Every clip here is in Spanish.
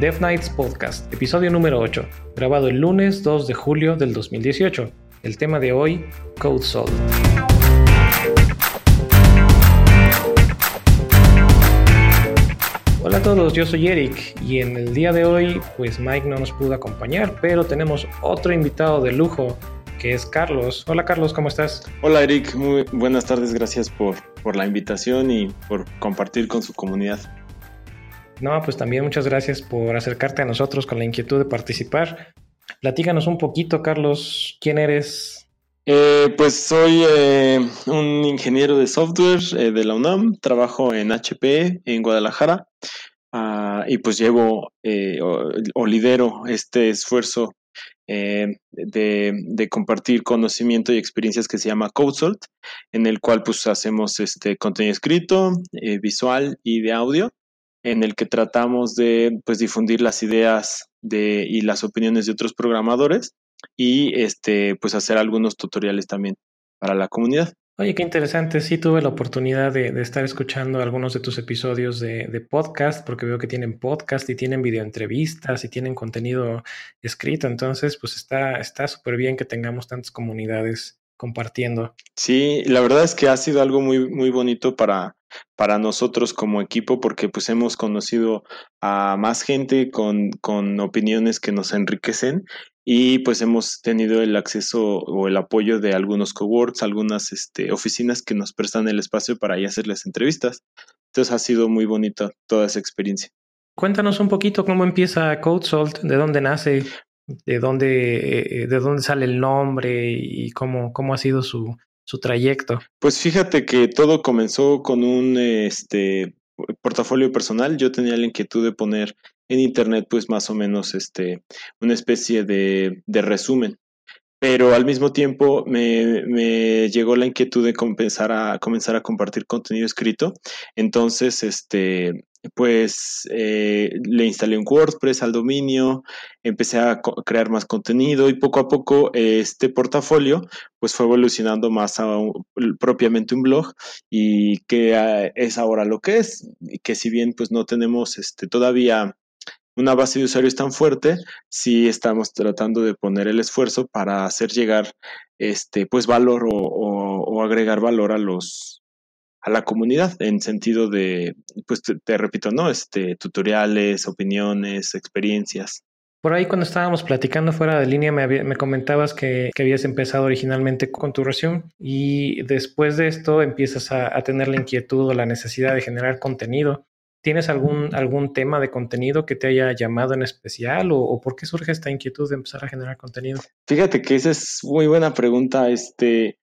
Dev Nights Podcast, episodio número 8, grabado el lunes 2 de julio del 2018. El tema de hoy, Code Salt. Hola a todos, yo soy Eric y en el día de hoy pues Mike no nos pudo acompañar, pero tenemos otro invitado de lujo que es Carlos. Hola Carlos, ¿cómo estás? Hola Eric, muy buenas tardes, gracias por, por la invitación y por compartir con su comunidad. No, pues también muchas gracias por acercarte a nosotros con la inquietud de participar. Platícanos un poquito, Carlos, ¿quién eres? Eh, pues soy eh, un ingeniero de software eh, de la UNAM, trabajo en HP en Guadalajara ah, y pues llevo o, lidero este esfuerzo de, compartir conocimiento y experiencias que se llama CodeSalt, en el cual pues hacemos este contenido escrito, visual y de audio en el que tratamos de pues, difundir las ideas de, y las opiniones de otros programadores y este, pues hacer algunos tutoriales también para la comunidad. Oye, qué interesante. Sí, tuve la oportunidad de, estar escuchando algunos de tus episodios de, de, podcast, porque veo que tienen podcast y tienen videoentrevistas y tienen contenido escrito. Entonces, pues está súper bien que tengamos tantas comunidades compartiendo. Sí, la verdad es que ha sido algo muy, muy bonito para, para nosotros como equipo porque pues hemos conocido a más gente con, con opiniones que nos enriquecen y pues hemos tenido el acceso o el apoyo de algunos coworks, algunas este, oficinas que nos prestan el espacio para ahí hacerles entrevistas. Entonces ha sido muy bonita toda esa experiencia. Cuéntanos un poquito cómo empieza CodeSalt, de dónde nace, de dónde, eh, de dónde sale el nombre y cómo, cómo ha sido su, su trayecto? Pues fíjate que todo comenzó con un este, portafolio personal. Yo tenía la inquietud de poner en internet, pues más o menos, este, una especie de, de resumen. Pero al mismo tiempo me, me, llegó la inquietud de comenzar a, comenzar a compartir contenido escrito. Entonces, este, pues eh, le instalé un WordPress al dominio, empecé a crear más contenido y poco a poco este portafolio pues fue evolucionando más a propiamente un blog y que ah, es ahora lo que es, y que si bien pues no tenemos este, todavía una base de usuarios tan fuerte, sí estamos tratando de poner el esfuerzo para hacer llegar este pues valor o agregar valor a los a la comunidad en sentido de, pues te, repito, ¿no? Este, tutoriales, opiniones, experiencias. Por ahí cuando estábamos platicando fuera de línea me, comentabas que, habías empezado originalmente con tu resumen y después de esto empiezas a, tener la inquietud o la necesidad de generar contenido. ¿Tienes algún, algún tema de contenido que te haya llamado en especial o, o, por qué surge esta inquietud de empezar a generar contenido? Fíjate que esa es muy buena pregunta. Este,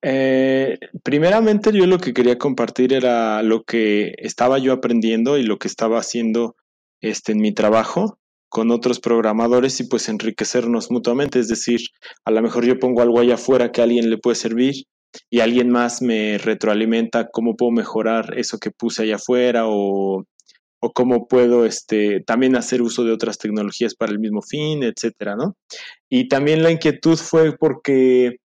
eh, primeramente yo lo que quería compartir era lo que estaba yo aprendiendo y lo que estaba haciendo este, en mi trabajo con otros programadores y pues enriquecernos mutuamente. Es decir, a lo mejor yo pongo algo allá afuera que a alguien le puede servir y alguien más me retroalimenta cómo puedo mejorar eso que puse allá afuera o, o cómo puedo este, también hacer uso de otras tecnologías para el mismo fin, etcétera, ¿no? Y también la inquietud fue porque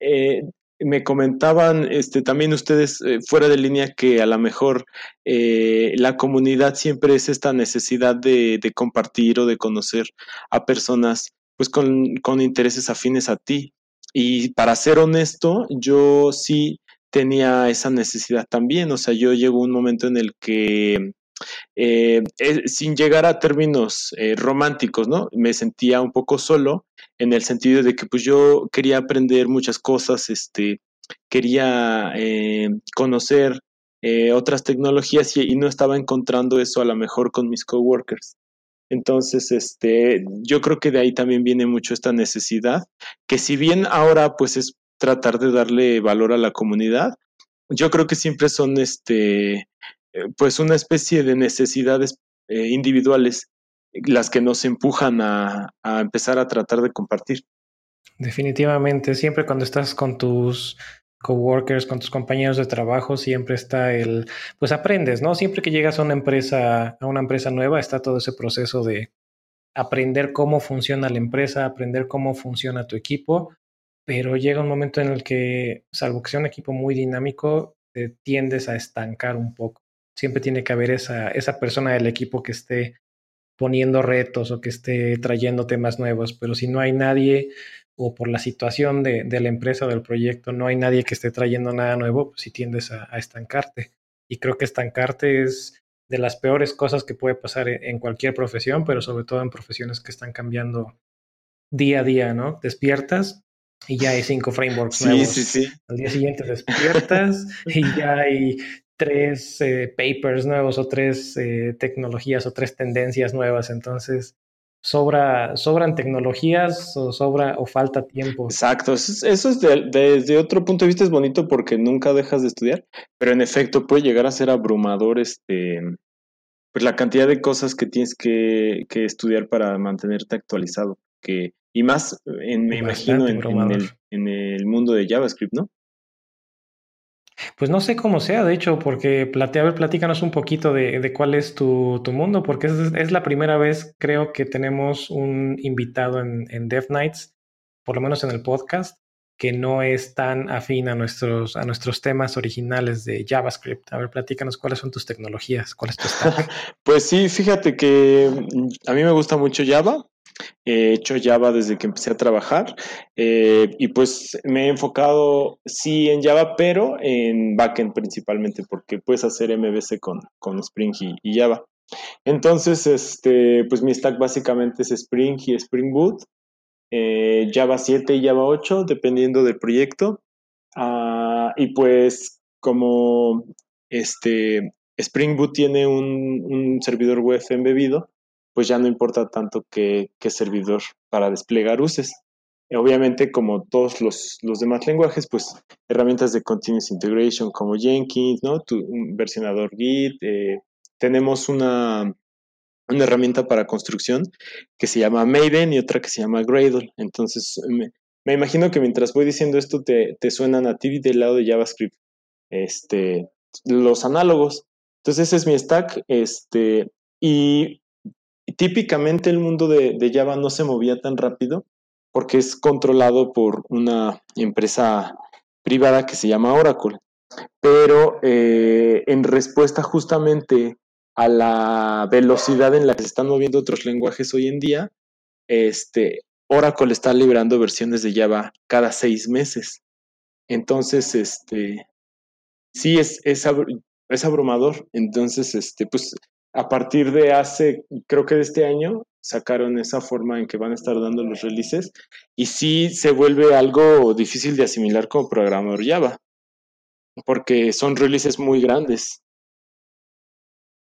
eh, me comentaban este, también ustedes eh, fuera de línea que a lo mejor eh, la comunidad siempre es esta necesidad de, compartir o de conocer a personas pues con, con, intereses afines a ti. Y para ser honesto, yo sí tenía esa necesidad también. O sea, yo llegó un momento en el que eh, sin llegar a términos románticos, ¿no? Me sentía un poco solo en el sentido de que pues yo quería aprender muchas cosas, este, quería eh, conocer otras tecnologías y, no estaba encontrando eso a lo mejor con mis coworkers. Entonces, este, yo creo que de ahí también viene mucho esta necesidad, que si bien ahora pues es tratar de darle valor a la comunidad, yo creo que siempre son este eh, pues una especie de necesidades eh, individuales las que nos empujan a, empezar a tratar de compartir. Definitivamente, siempre cuando estás con tus coworkers, con tus compañeros de trabajo, siempre está el, pues aprendes, ¿no? Siempre que llegas a una empresa, a una empresa nueva, está todo ese proceso de aprender cómo funciona la empresa, aprender cómo funciona tu equipo, pero llega un momento en el que, salvo que sea un equipo muy dinámico, te tiendes a estancar un poco siempre tiene que haber esa, esa persona del equipo que esté poniendo retos o que esté trayendo temas nuevos, pero si no hay nadie o por la situación de, la empresa o del proyecto no hay nadie que esté trayendo nada nuevo, pues sí tiendes a, estancarte. Y creo que estancarte es de las peores cosas que puede pasar en, cualquier profesión, pero sobre todo en profesiones que están cambiando día a día, ¿no? Despiertas y ya hay cinco frameworks sí, nuevos. Sí, sí. Al día siguiente despiertas y ya hay tres eh, papers nuevos o tres eh, tecnologías o tres tendencias nuevas. Entonces, sobra, sobran tecnologías o sobra o falta tiempo. Exacto, eso es desde otro punto de vista es bonito porque nunca dejas de estudiar, pero en efecto puede llegar a ser abrumador este pues la cantidad de cosas que tienes que, estudiar para mantenerte actualizado. Que, y más, en, me imagino, en, el, en el mundo de JavaScript, ¿no? Pues no sé cómo sea, de hecho, porque plate, a ver, platícanos un poquito de, cuál es tu, mundo, porque es, la primera vez, creo, que tenemos un invitado en, en Dev Nights, por lo menos en el podcast, que no es tan afín a nuestros, a nuestros temas originales de JavaScript. A ver, platícanos cuáles son tus tecnologías, cuál es tu stack. pues sí, fíjate que mm, a mí me gusta mucho Java. He hecho Java desde que empecé a trabajar eh, y pues me he enfocado sí en Java, pero en backend principalmente porque puedes hacer MVC con, con Spring y, Java. Entonces, este, pues mi stack básicamente es Spring y Spring Boot, eh, Java 7 y Java 8, dependiendo del proyecto. Ah, y pues como este Spring Boot tiene un, un servidor web embebido, pues ya no importa tanto qué, servidor para desplegar uses. Obviamente, como todos los, demás lenguajes, pues herramientas de continuous integration como Jenkins, ¿no? Tu versionador Git. Eh, tenemos una, una herramienta para construcción que se llama Maven y otra que se llama Gradle. Entonces, me, imagino que mientras voy diciendo esto, te, te suenan a ti del lado de JavaScript. Este, los análogos. Entonces, ese es mi stack. Este, y típicamente el mundo de, Java no se movía tan rápido porque es controlado por una empresa privada que se llama Oracle. Pero eh, en respuesta justamente a la velocidad en la que se están moviendo otros lenguajes hoy en día, este, Oracle está liberando versiones de Java cada seis meses. Entonces, este, sí es, es, abrumador. Entonces, este, pues a partir de hace, creo que de este año, sacaron esa forma en que van a estar dando los releases y sí se vuelve algo difícil de asimilar como programador Java, porque son releases muy grandes.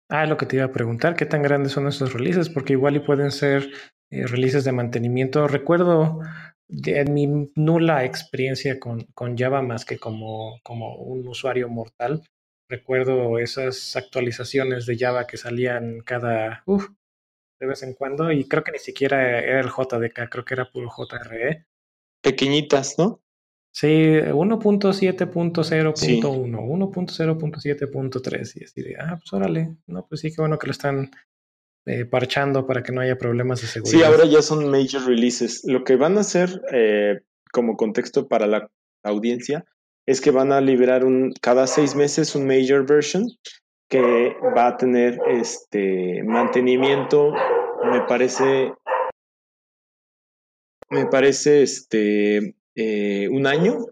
Ah, lo que te iba a preguntar, ¿qué tan grandes son esos releases? Porque igual y pueden ser eh, releases de mantenimiento. Recuerdo de, mi nula experiencia con, con Java más que como, como un usuario mortal, Recuerdo esas actualizaciones de Java que salían cada, de vez en cuando, y creo que ni siquiera era el JDK, creo que era puro JRE. Pequeñitas, ¿no? Sí, 1.7.0.1, 1.0.7.3, y así de, ah, pues órale, no, pues sí, qué bueno que lo están eh, parchando para que no haya problemas de seguridad. Sí, ahora ya son major releases. Lo que van a hacer eh, como contexto para la audiencia es que van a liberar un, cada seis meses un major version que va a tener este mantenimiento, me parece, me parece este eh, un año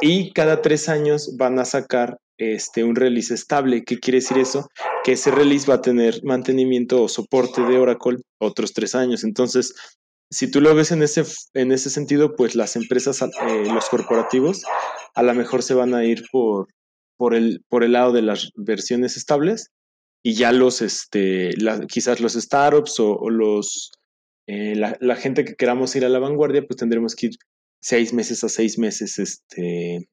y cada tres años van a sacar este, un release estable. ¿Qué quiere decir eso? Que ese release va a tener mantenimiento o soporte de Oracle otros tres años. Entonces, si tú lo ves en ese, en ese sentido, pues las empresas, eh, los corporativos, a lo mejor se van a ir por, por, el, por el lado de las versiones estables y ya los, este, quizás los startups o, los, eh, la, gente que queramos ir a la vanguardia, pues tendremos que ir seis meses a seis meses, este,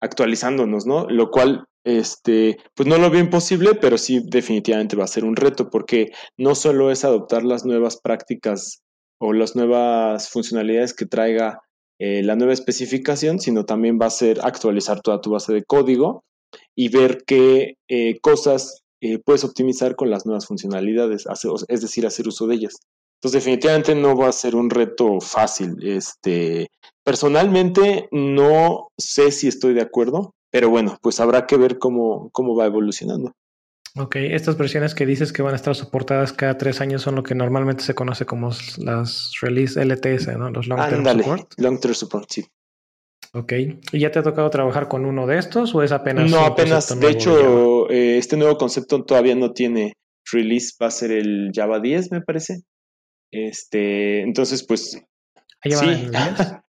actualizándonos, ¿no? Lo cual, este, pues no lo veo imposible, pero sí definitivamente va a ser un reto, porque no solo es adoptar las nuevas prácticas o las nuevas funcionalidades que traiga eh, la nueva especificación, sino también va a ser actualizar toda tu base de código y ver qué eh, cosas eh, puedes optimizar con las nuevas funcionalidades, es decir, hacer uso de ellas. Entonces, definitivamente no va a ser un reto fácil. Este, personalmente, no sé si estoy de acuerdo, pero bueno, pues habrá que ver cómo, cómo va evolucionando. Ok, estas versiones que dices que van a estar soportadas cada tres años son lo que normalmente se conoce como las release LTS, ¿no? Los long term support. Long term support, sí. Ok, ¿y ya te ha tocado trabajar con uno de estos o es apenas? No, apenas. De hecho, eh, este nuevo concepto todavía no tiene release, va a ser el Java 10, me parece. Este, entonces, pues. sí.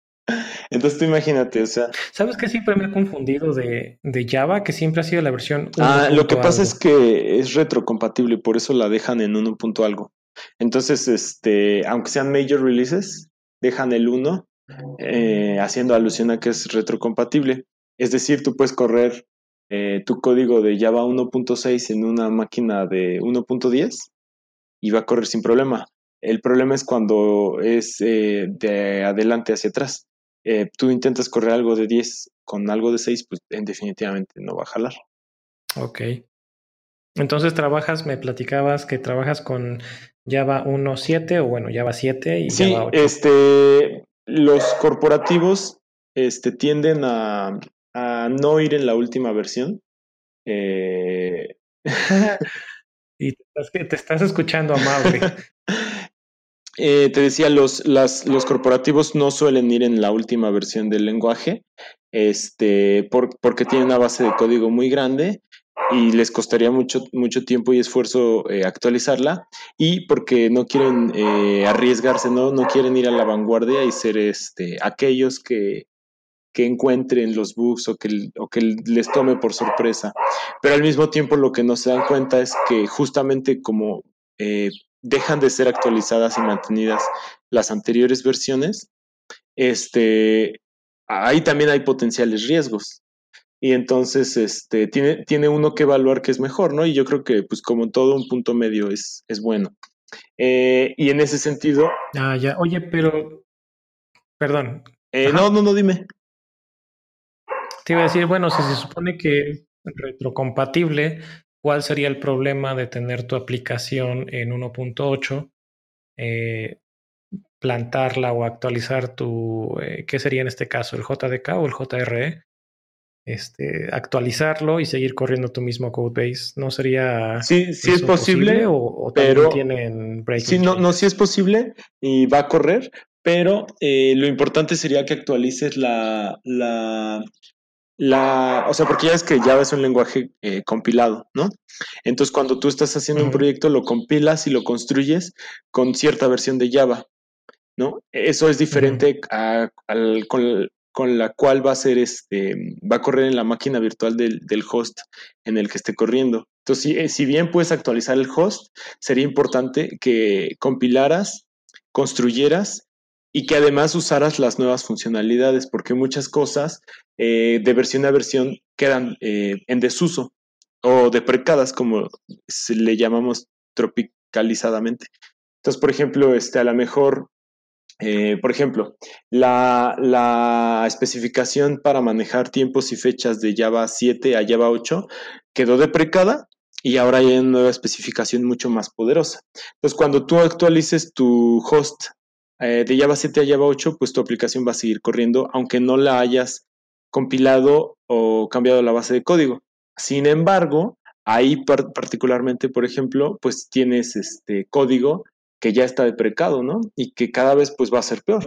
Entonces tú imagínate, o sea. ¿Sabes qué siempre me he confundido de, Java? Que siempre ha sido la versión. ah, lo que pasa es que es retrocompatible, por eso la dejan en 1. algo. Entonces, este, aunque sean major releases, dejan el 1 eh, haciendo alusión a que es retrocompatible. Es decir, tú puedes correr eh, tu código de Java 1.6 en una máquina de 1.10 y va a correr sin problema. El problema es cuando es eh, de adelante hacia atrás. Eh, tú intentas correr algo de 10 con algo de 6, pues definitivamente no va a jalar. Ok. Entonces trabajas, me platicabas que trabajas con Java 1.7 o bueno, Java 7 y sí, Java 8. Este, los corporativos este, tienden a, no ir en la última versión. Eh... y te estás, te estás escuchando amable. Eh, te decía, los, las, los corporativos no suelen ir en la última versión del lenguaje, este, porque tienen una base de código muy grande y les costaría mucho, mucho tiempo y esfuerzo eh, actualizarla y porque no quieren eh, arriesgarse, ¿no? no quieren ir a la vanguardia y ser este, aquellos que, que encuentren los bugs o que, o que les tome por sorpresa. Pero al mismo tiempo lo que no se dan cuenta es que justamente como dejan de ser actualizadas y mantenidas las anteriores versiones, este, ahí también hay potenciales riesgos. Y entonces este, tiene, tiene uno que evaluar que es mejor, ¿no? Y yo creo que, pues como todo, un punto medio es, es bueno. Eh, y en ese sentido... Ah, ya. Oye, pero... Perdón. Eh, no, no, no, dime. Te iba a decir, bueno, si se supone que retrocompatible, ¿Cuál sería el problema de tener tu aplicación en 1.8? Eh, plantarla o actualizar tu, eh, ¿qué sería en este caso? ¿El JDK o el JRE? Este, actualizarlo y seguir corriendo tu mismo codebase. ¿No sería sí, sí es posible, o, pero tienen Sí, no, no, sí es posible y va a correr, pero eh, lo importante sería que actualices la, la, la, o sea, porque ya es que Java es un lenguaje eh, compilado, ¿no? Entonces, cuando tú estás haciendo un proyecto, lo compilas y lo construyes con cierta versión de Java, ¿no? Eso es diferente a, con, la cual va a ser este, va a correr en la máquina virtual del, del host en el que esté corriendo. Entonces, si, eh, si bien puedes actualizar el host, sería importante que compilaras, construyeras y que además usaras las nuevas funcionalidades, porque muchas cosas eh, de versión a versión quedan eh, en desuso o deprecadas, como se le llamamos tropicalizadamente. Entonces, por ejemplo, este, a lo mejor, eh, por ejemplo, la, la, especificación para manejar tiempos y fechas de Java 7 a Java 8 quedó deprecada y ahora hay una nueva especificación mucho más poderosa. Entonces, cuando tú actualices tu host eh, de Java 7 a Java 8, pues tu aplicación va a seguir corriendo, aunque no la hayas compilado o cambiado la base de código. Sin embargo, ahí particularmente, por ejemplo, pues tienes este código que ya está deprecado, ¿no? Y que cada vez pues va a ser peor,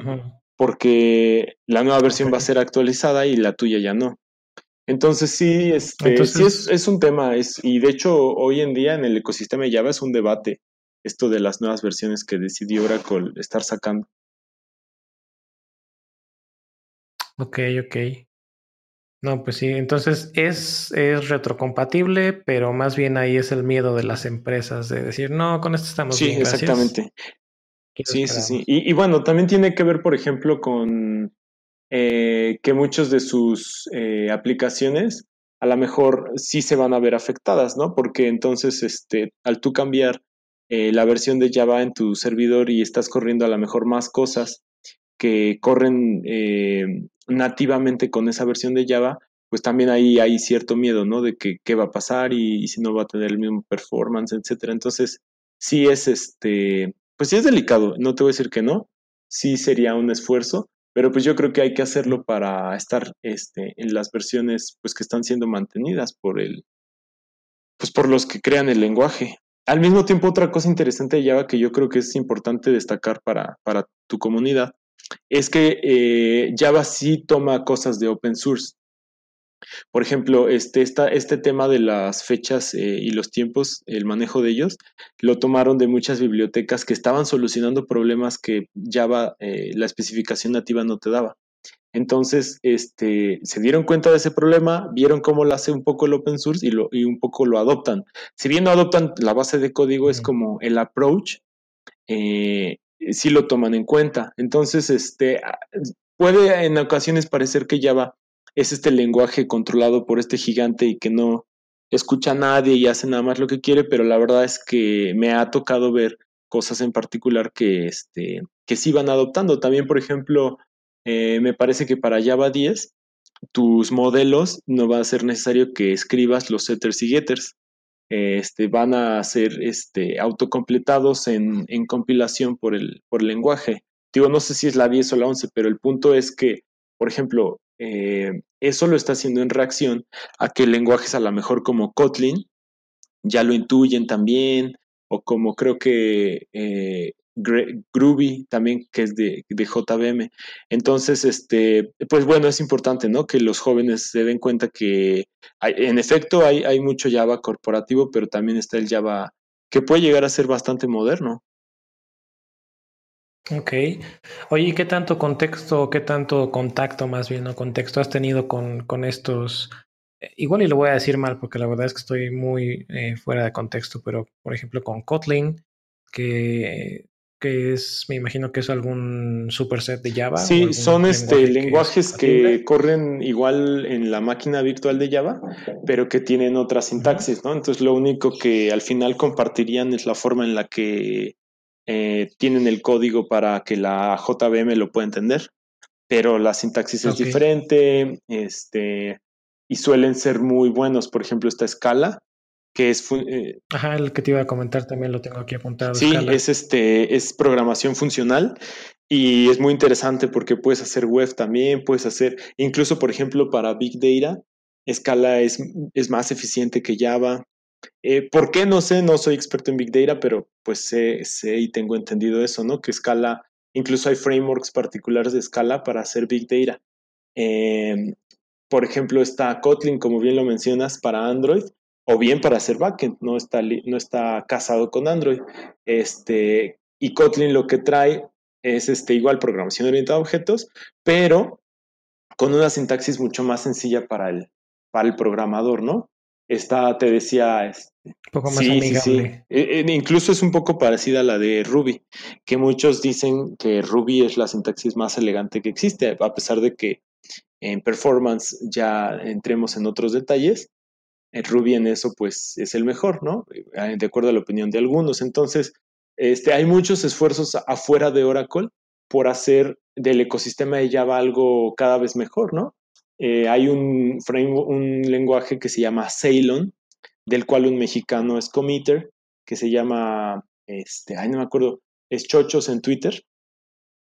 porque la nueva versión va a ser actualizada y la tuya ya no. Entonces sí, este, sí es, es, un tema, es, y de hecho hoy en día en el ecosistema de Java es un debate esto de las nuevas versiones que decidió Oracle estar sacando. Ok, ok. No, pues sí, entonces es, es retrocompatible, pero más bien ahí es el miedo de las empresas de decir, no, con esto estamos sí, bien. Sí, exactamente. Sí, sí, sí. Y, bueno, también tiene que ver, por ejemplo, con eh, que muchos de sus eh, aplicaciones a lo mejor sí se van a ver afectadas, ¿no? Porque entonces, este, al tú cambiar eh, la versión de Java en tu servidor y estás corriendo a lo mejor más cosas que corren eh, nativamente con esa versión de Java, pues también ahí hay cierto miedo, ¿no? De que qué va a pasar y, si no va a tener el mismo performance, etcétera. Entonces, sí es este, pues sí es delicado, no te voy a decir que no, sí sería un esfuerzo, pero pues yo creo que hay que hacerlo para estar este, en las versiones pues que están siendo mantenidas por el, pues por los que crean el lenguaje. Al mismo tiempo, otra cosa interesante de Java que yo creo que es importante destacar para, para tu comunidad es que eh, Java sí toma cosas de open source. Por ejemplo, este, este tema de las fechas eh, y los tiempos, el manejo de ellos, lo tomaron de muchas bibliotecas que estaban solucionando problemas que Java, eh, la especificación nativa no te daba. Entonces, este, se dieron cuenta de ese problema, vieron cómo lo hace un poco el open source y, lo, y un poco lo adoptan. Si bien no adoptan la base de código, es como el approach, eh, sí lo toman en cuenta. Entonces, este, puede en ocasiones parecer que Java es este lenguaje controlado por este gigante y que no escucha a nadie y hace nada más lo que quiere, pero la verdad es que me ha tocado ver cosas en particular que, este, que sí van adoptando. También, por ejemplo, eh, me parece que para Java 10, tus modelos no va a ser necesario que escribas los setters y getters. Este, van a ser este, autocompletados en, en compilación por el, por el lenguaje. Digo, no sé si es la 10 o la 11, pero el punto es que, por ejemplo, eh, eso lo está haciendo en reacción a que lenguajes a lo mejor como Kotlin ya lo intuyen también, o como creo que eh, Groovy también, que es de, de, JVM. Entonces, este, pues bueno, es importante, ¿no? Que los jóvenes se den cuenta que en efecto hay, hay mucho Java corporativo, pero también está el Java que puede llegar a ser bastante moderno. Ok. Oye, ¿y qué tanto contexto, qué tanto contacto más bien, o contexto has tenido con, con estos? Eh, igual y lo voy a decir mal porque la verdad es que estoy muy eh, fuera de contexto, pero por ejemplo con Kotlin, que, que es, me imagino que es algún superset de Java. Sí, son este, lenguajes que, corren igual en la máquina virtual de Java, pero que tienen otra sintaxis, ¿no? Entonces lo único que al final compartirían es la forma en la que eh, tienen el código para que la JVM lo pueda entender, pero la sintaxis es diferente este, y suelen ser muy buenos. Por ejemplo, esta escala, que es... Eh, Ajá, el que te iba a comentar también lo tengo aquí apuntado. Sí, es, este, es programación funcional y es muy interesante porque puedes hacer web también, puedes hacer, incluso por ejemplo para Big Data, Scala es, es más eficiente que Java. Eh, ¿Por qué? No sé, no soy experto en Big Data, pero pues sé, sé y tengo entendido eso, ¿no? Que Scala, incluso hay frameworks particulares de Scala para hacer Big Data. Em, por ejemplo, está Kotlin, como bien lo mencionas, para Android, o bien para hacer backend, no está, no está casado con Android. Este, y Kotlin lo que trae es este, igual programación orientada a objetos, pero con una sintaxis mucho más sencilla para el, para el programador, ¿no? Esta, te decía, este, un poco más sí, Sí, sí. E, e, incluso es un poco parecida a la de Ruby, que muchos dicen que Ruby es la sintaxis más elegante que existe, a pesar de que en performance ya entremos en otros detalles. En Ruby en eso pues es el mejor, ¿no? Eh, de acuerdo a la opinión de algunos. Entonces, este, hay muchos esfuerzos afuera de Oracle por hacer del ecosistema de Java algo cada vez mejor, ¿no? Eh, hay un, frame, un lenguaje que se llama Ceylon, del cual un mexicano es committer, que se llama, este, ay, no me acuerdo, es Chochos en Twitter.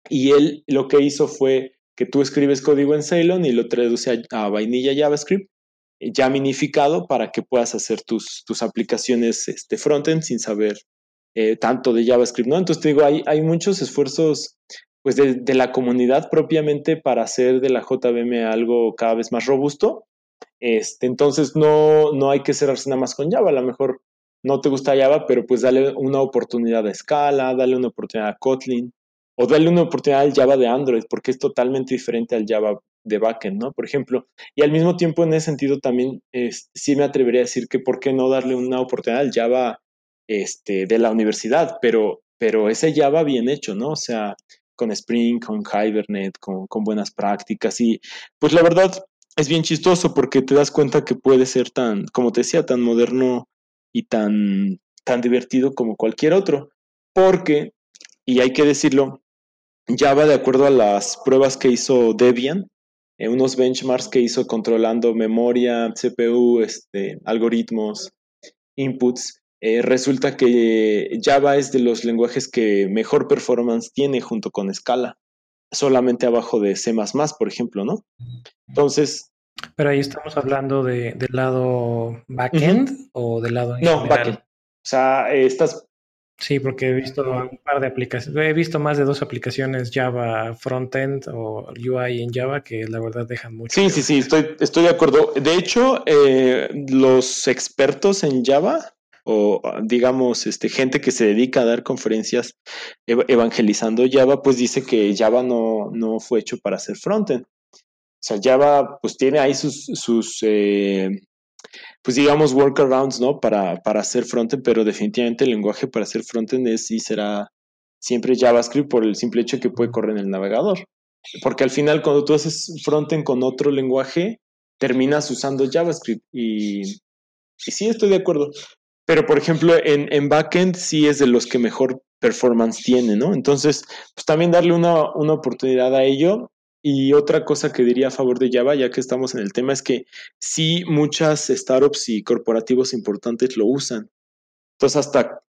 Y él lo que hizo fue que tú escribes código en Ceylon y lo traduce a, vainilla JavaScript, eh, ya minificado para que puedas hacer tus, tus aplicaciones este, frontend sin saber eh, tanto de JavaScript, ¿no? Entonces te digo, hay, hay muchos esfuerzos pues de, la comunidad propiamente para hacer de la JVM algo cada vez más robusto. Este, entonces no, no hay que cerrarse nada más con Java, a lo mejor no te gusta Java, pero pues dale una oportunidad a Scala, dale una oportunidad a Kotlin, o dale una oportunidad al Java de Android, porque es totalmente diferente al Java de backend, ¿no? Por ejemplo, y al mismo tiempo en ese sentido también sí me atrevería a decir que por qué no darle una oportunidad al Java este, de la universidad, pero, pero ese Java bien hecho, ¿no? O sea, con Spring, con Hibernate, con, con, buenas prácticas. Y pues la verdad es bien chistoso porque te das cuenta que puede ser tan, como te decía, tan moderno y tan, tan divertido como cualquier otro. Porque, y hay que decirlo, Java, de acuerdo a las pruebas que hizo Debian, eh, unos benchmarks que hizo controlando memoria, CPU, este, algoritmos, inputs, eh, resulta que Java es de los lenguajes que mejor performance tiene junto con Scala, solamente abajo de C, por ejemplo, ¿no? Entonces. Pero ahí estamos hablando de, del lado backend o del lado No, backend. O sea, estas Sí, porque he visto un par de aplicaciones, he visto más de dos aplicaciones Java frontend o UI en Java que la verdad dejan mucho. Sí, sí, sí, estoy, estoy de acuerdo. De hecho, eh, los expertos en Java o digamos este gente que se dedica a dar conferencias evangelizando Java, pues dice que Java no, no fue hecho para hacer frontend. O sea, Java pues tiene ahí sus, sus eh, pues digamos, workarounds, ¿no? Para, para hacer frontend, pero definitivamente el lenguaje para hacer frontend es y será siempre JavaScript por el simple hecho que puede correr en el navegador. Porque al final, cuando tú haces frontend con otro lenguaje, terminas usando JavaScript. Y, sí, estoy de acuerdo. Pero, por ejemplo, en, en backend sí es de los que mejor performance tiene, ¿no? Entonces, pues también darle una, una oportunidad a ello y otra cosa que diría a favor de Java, ya que estamos en el tema, es que sí muchas startups y corporativos importantes lo usan. Entonces, hasta,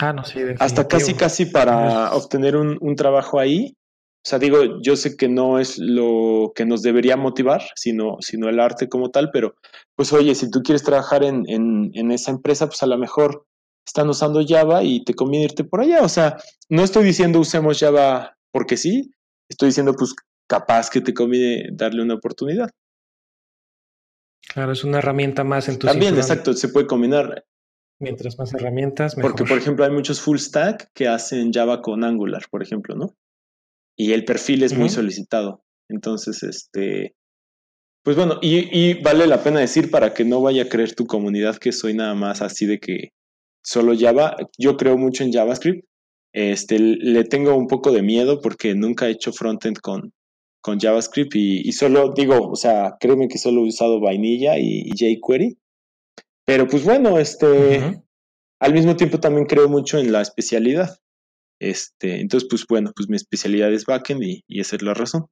ah, no, sí, hasta casi, casi para obtener un, un, trabajo ahí. O sea, digo, yo sé que no es lo que nos debería motivar, sino, sino el arte como tal, pero pues oye, si tú quieres trabajar en, en, en esa empresa, pues a lo mejor están usando Java y te conviene irte por allá. O sea, no estoy diciendo usemos Java porque sí, estoy diciendo pues capaz que te conviene darle una oportunidad. Claro, es una herramienta más en tu También, exacto, se puede combinar. Mientras más herramientas, mejor. Porque, por ejemplo, hay muchos full stack que hacen Java con Angular, por ejemplo, ¿no? Y el perfil es muy solicitado. Entonces, este, pues bueno, y, y, vale la pena decir para que no vaya a creer tu comunidad que soy nada más así de que solo Java. Yo creo mucho en JavaScript. Este, le tengo un poco de miedo porque nunca he hecho frontend con, con JavaScript y, solo digo, o sea, créeme que solo he usado vainilla y, jQuery. Pero pues bueno, este, al mismo tiempo también creo mucho en la especialidad. Este, entonces, pues bueno, pues mi especialidad es backend y, y esa es la razón.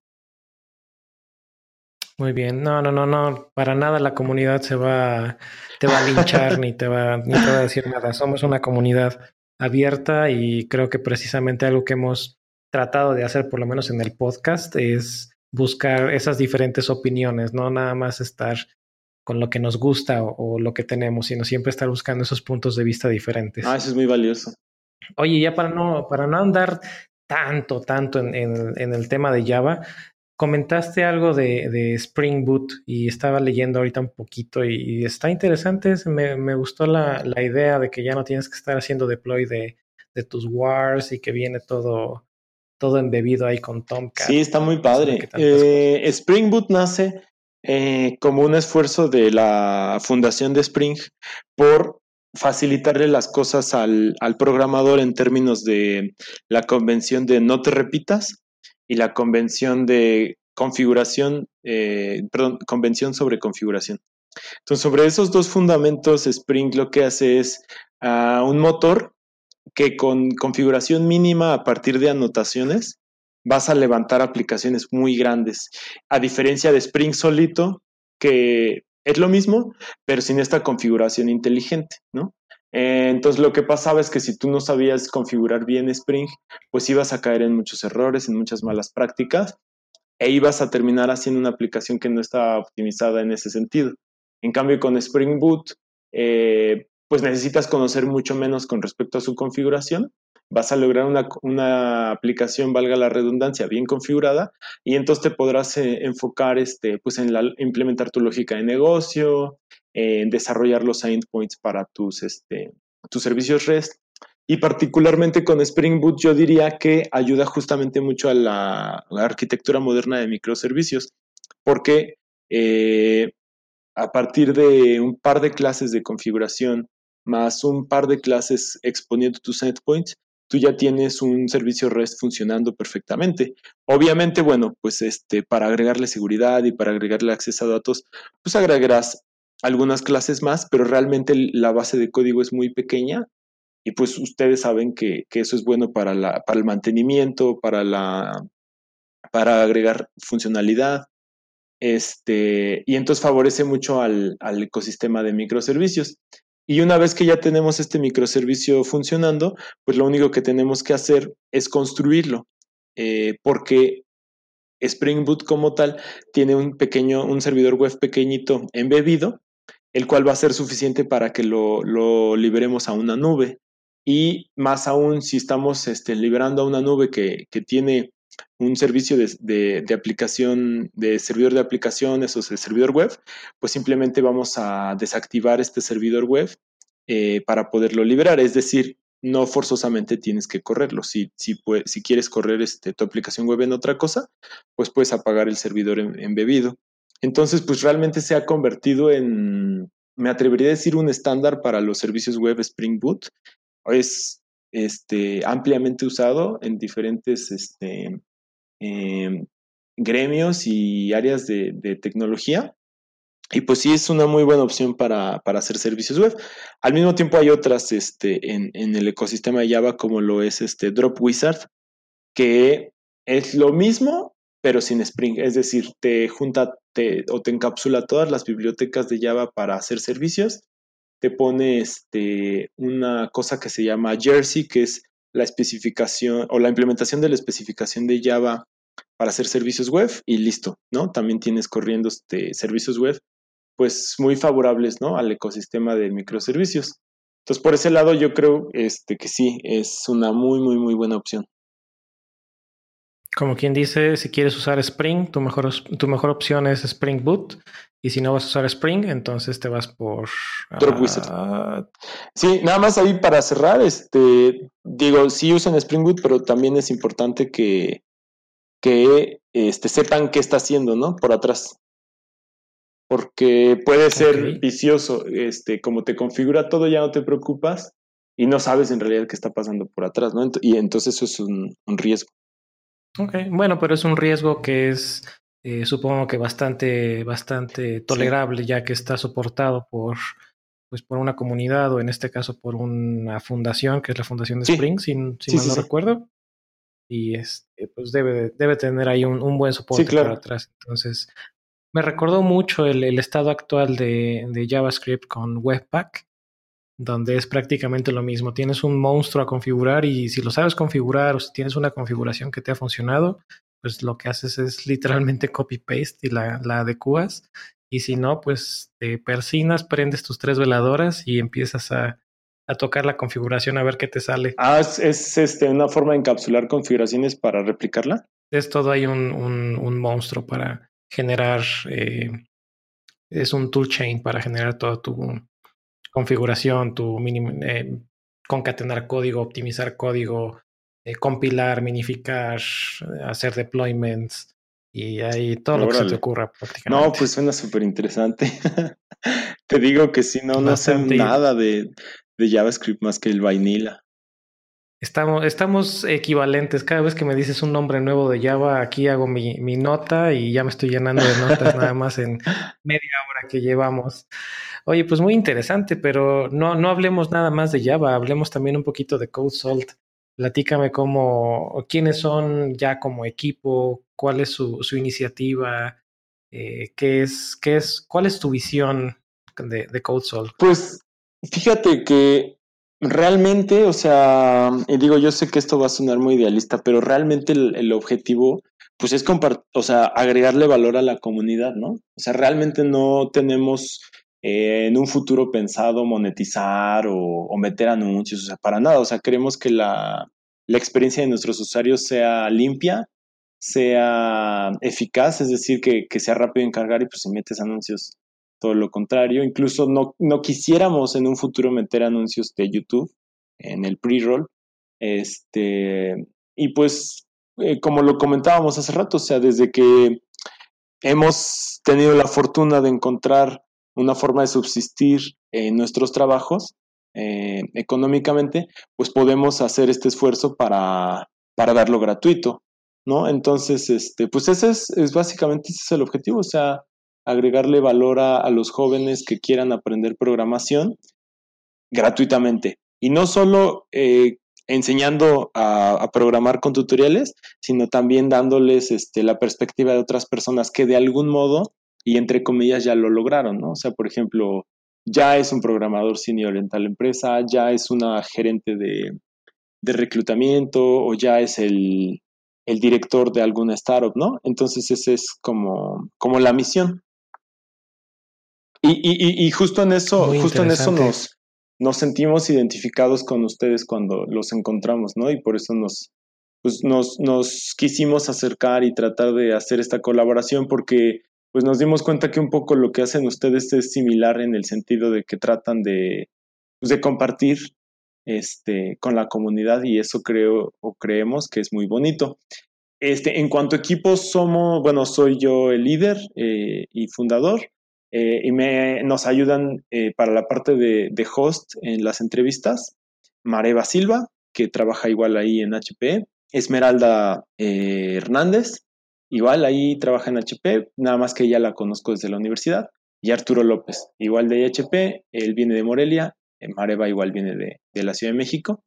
Muy bien, no, no, no, no, para nada la comunidad se va, te va a linchar ni te va, ni te va a decir nada. Somos una comunidad abierta y creo que precisamente algo que hemos tratado de hacer, por lo menos en el podcast, es buscar esas diferentes opiniones, no nada más estar con lo que nos gusta o, lo que tenemos, sino siempre estar buscando esos puntos de vista diferentes. Ah, eso es muy valioso. Oye, ya para no, para no andar tanto, tanto en, en, el tema de Java, comentaste algo de, de, Spring Boot y estaba leyendo ahorita un poquito y, está interesante, me, me gustó la, la, idea de que ya no tienes que estar haciendo deploy de, de tus wars y que viene todo todo embebido ahí con Tomcat. Sí, está muy padre. Eh, Spring Boot nace eh, como un esfuerzo de la fundación de Spring por facilitarle las cosas al, programador en términos de la convención de no te repitas y la convención de configuración, eh, perdón, convención sobre configuración. Entonces, sobre esos dos fundamentos, Spring lo que hace es ah, un motor que con configuración mínima a partir de anotaciones vas a levantar aplicaciones muy grandes, a diferencia de Spring solito, que es lo mismo, pero sin esta configuración inteligente, ¿no? Eh, entonces lo que pasaba es que si tú no sabías configurar bien Spring, pues ibas a caer en muchos errores, en muchas malas prácticas, e ibas a terminar haciendo una aplicación que no estaba optimizada en ese sentido. En cambio, con Spring Boot, eh, pues necesitas conocer mucho menos con respecto a su configuración. Vas a lograr una, aplicación, valga la redundancia, bien configurada y entonces te podrás eh, enfocar este, pues en la, implementar tu lógica de negocio, en desarrollar los endpoints para tus, este, tus servicios REST. Y particularmente con Spring Boot yo diría que ayuda justamente mucho a la, arquitectura moderna de microservicios, porque eh, a partir de un par de clases de configuración más un par de clases exponiendo tus endpoints, tú ya tienes un servicio REST funcionando perfectamente. Obviamente, bueno, pues este, para agregarle seguridad y para agregarle acceso a datos, pues agregarás algunas clases más, pero realmente la base de código es muy pequeña y pues ustedes saben que, eso es bueno para, la, para el mantenimiento, para, la, para agregar funcionalidad. Este, y entonces favorece mucho al, al ecosistema de microservicios. Y una vez que ya tenemos este microservicio funcionando, pues lo único que tenemos que hacer es construirlo, eh, porque Spring Boot como tal tiene un pequeño, un servidor web pequeñito embebido, el cual va a ser suficiente para que lo, lo liberemos a una nube. Y más aún, si estamos este, liberando a una nube que, que tiene un servicio de, de, aplicación, de servidor de aplicaciones o de servidor web, pues simplemente vamos a desactivar este servidor web eh, para poderlo liberar. Es decir, no forzosamente tienes que correrlo. Si, si, si quieres correr este, tu aplicación web en otra cosa, pues puedes apagar el servidor embebido. Entonces, pues realmente se ha convertido en, me atrevería a decir, un estándar para los servicios web Spring Boot. Es este, ampliamente usado en diferentes este, em, gremios y áreas de, tecnología. Y pues sí, es una muy buena opción para, para, hacer servicios web. Al mismo tiempo hay otras este, en, en, el ecosistema de Java como lo es este Drop Wizard, que es lo mismo, pero sin Spring. Es decir, te junta te, o te encapsula todas las bibliotecas de Java para hacer servicios. Te pone este, una cosa que se llama Jersey, que es la especificación o la implementación de la especificación de Java para hacer servicios web y listo, ¿no? También tienes corriendo este, servicios web pues muy favorables, ¿no? Al ecosistema de microservicios. Entonces, por ese lado, yo creo este, que sí, es una muy, muy, muy buena opción. Como quien dice, si quieres usar Spring, tu mejor, tu mejor opción es Spring Boot. Y si no vas a usar Spring, entonces te vas por uh, Sí, nada más ahí para cerrar, este, digo, sí usan Spring Boot, pero también es importante que, que este, sepan qué está haciendo, ¿no? Por atrás porque puede ser vicioso, este, como te configura todo ya no te preocupas y no sabes en realidad qué está pasando por atrás, ¿no? Y entonces eso es un, riesgo. Ok, bueno, pero es un riesgo que es, eh, supongo que bastante, bastante tolerable, ya que está soportado por, pues, por una comunidad o en este caso por una fundación, que es la Fundación de Spring, si, mal no recuerdo. Y este, pues debe, debe tener ahí un, buen soporte por atrás. Entonces, me recordó mucho el, estado actual de, JavaScript con Webpack, donde es prácticamente lo mismo. Tienes un monstruo a configurar y si lo sabes configurar o si tienes una configuración que te ha funcionado, pues lo que haces es literalmente copy-paste y la, la adecuas. Y si no, pues te persinas, prendes tus tres veladoras y empiezas a, tocar la configuración a ver qué te sale. Ah, es, este, una forma de encapsular configuraciones para replicarla. Es todo hay un, un monstruo para, generar, eh, es un toolchain para generar toda tu configuración, tu eh, concatenar código, optimizar código, eh, compilar, minificar, hacer deployments y ahí todo lo que se te ocurra prácticamente. No, pues suena súper interesante. te digo que si no, no sé nada de, de JavaScript más que el vanilla. Estamos, estamos equivalentes. Cada vez que me dices un nombre nuevo de Java, aquí hago mi, mi nota y ya me estoy llenando de notas nada más en media hora que llevamos. Oye, pues muy interesante, pero no, no hablemos nada más de Java, hablemos también un poquito de CodeSalt. Platícame cómo, quiénes son ya como equipo, cuál es su, su iniciativa, eh, qué es, qué es, cuál es tu visión de, de CodeSalt. Pues fíjate que Realmente, o sea, digo, yo sé que esto va a sonar muy idealista, pero realmente el, objetivo, pues es o sea, agregarle valor a la comunidad, ¿no? O sea, realmente no tenemos eh, en un futuro pensado monetizar o, meter anuncios, o sea, para nada. O sea, queremos que la, la experiencia de nuestros usuarios sea limpia, sea eficaz, es decir, que, que sea rápido en cargar y pues si metes anuncios todo lo contrario. Incluso no, no quisiéramos en un futuro meter anuncios de YouTube en el pre-roll. Este, y pues, eh, como lo comentábamos hace rato, o sea, desde que hemos tenido la fortuna de encontrar una forma de subsistir en nuestros trabajos eh, económicamente, pues podemos hacer este esfuerzo para, para darlo gratuito, ¿no? Entonces, este, pues ese es, es básicamente ese es el objetivo, o sea, agregarle valor a, los jóvenes que quieran aprender programación gratuitamente. Y no solo eh, enseñando a, programar con tutoriales, sino también dándoles este, la perspectiva de otras personas que de algún modo, y entre comillas, ya lo lograron, ¿no? O sea, por ejemplo, ya es un programador senior en tal empresa, ya es una gerente de, de reclutamiento o ya es el, el director de alguna startup, ¿no? Entonces esa es como, como la misión. Y, y, y justo en eso, justo en eso nos, nos sentimos identificados con ustedes cuando los encontramos, ¿no? Y por eso nos, pues nos, nos quisimos acercar y tratar de hacer esta colaboración porque pues nos dimos cuenta que un poco lo que hacen ustedes es similar en el sentido de que tratan de, pues, de compartir este, con la comunidad y eso creo o creemos que es muy bonito. Este, en cuanto a equipos, somos, bueno, soy yo el líder eh, y fundador eh, y me, nos ayudan eh, para la parte de, de, host en las entrevistas. Mareva Silva, que trabaja igual ahí en HP, Esmeralda Hernández, igual ahí trabaja en HP, nada más que ella la conozco desde la universidad, y Arturo López, igual de HP, él viene de Morelia, Mareva igual viene de, de la Ciudad de México.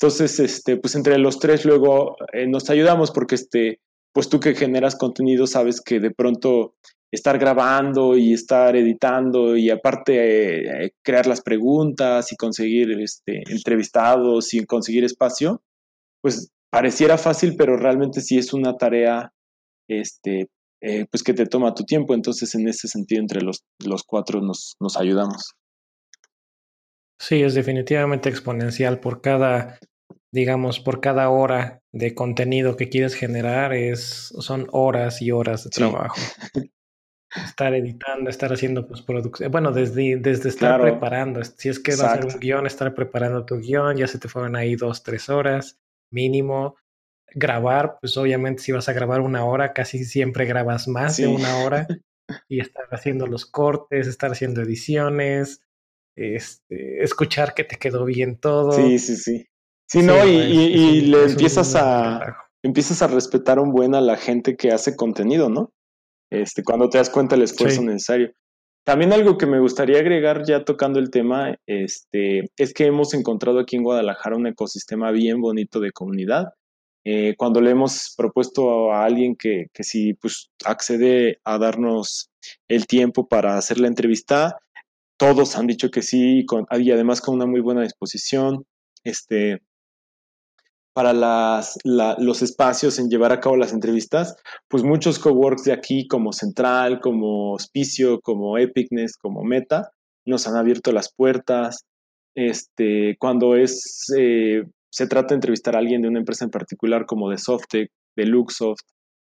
Entonces, este, pues entre los tres luego nos ayudamos porque este, pues tú que generas contenido sabes que de pronto estar grabando y estar editando y aparte eh, crear las preguntas y conseguir este, entrevistados y conseguir espacio, pues pareciera fácil, pero realmente sí es una tarea este, eh, pues que te toma tu tiempo. Entonces, en ese sentido, entre los, los cuatro nos, nos ayudamos. Sí, es definitivamente exponencial por cada, digamos, por cada hora de contenido que quieres generar, es, son horas y horas de trabajo. estar editando, estar haciendo postproducción. Bueno, desde, desde estar preparando. Si es que vas a hacer un guion, estar preparando tu guion, ya se te fueron ahí dos, tres horas mínimo. Grabar, pues obviamente si vas a grabar una hora, casi siempre grabas más de una hora. Y estar haciendo los cortes, estar haciendo ediciones, este, escuchar que te quedó bien todo. Sí, sí, sí. Sí, no, y, y, le empiezas a empiezas a respetar un buen a la gente que hace contenido, ¿no? Este, cuando te das cuenta del esfuerzo necesario. También algo que me gustaría agregar ya tocando el tema, este, es que hemos encontrado aquí en Guadalajara un ecosistema bien bonito de comunidad. Eh, cuando le hemos propuesto a alguien que, que si pues, accede a darnos el tiempo para hacer la entrevista, todos han dicho que sí, con, y además con una muy buena disposición. Este, para las, los espacios en llevar a cabo las entrevistas, pues muchos coworks de aquí, como Central, como Hospicio, como Epicness, como Meta, nos han abierto las puertas. Este, cuando es, eh, se trata de entrevistar a alguien de una empresa en particular, como de Softec, de Luxoft,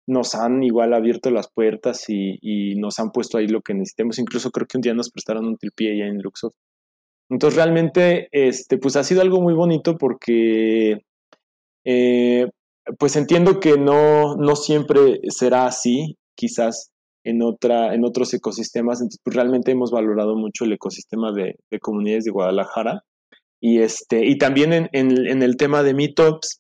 nos han igual abierto las puertas y, nos han puesto ahí lo que necesitemos. Incluso creo que un día nos prestaron un tripié allá en Luxoft. Entonces realmente, este, pues ha sido algo muy bonito porque eh, pues entiendo que no, no siempre será así, quizás en, otra, en otros ecosistemas, entonces pues realmente hemos valorado mucho el ecosistema de, comunidades de Guadalajara. Y, este, y también en, en, el tema de meetups,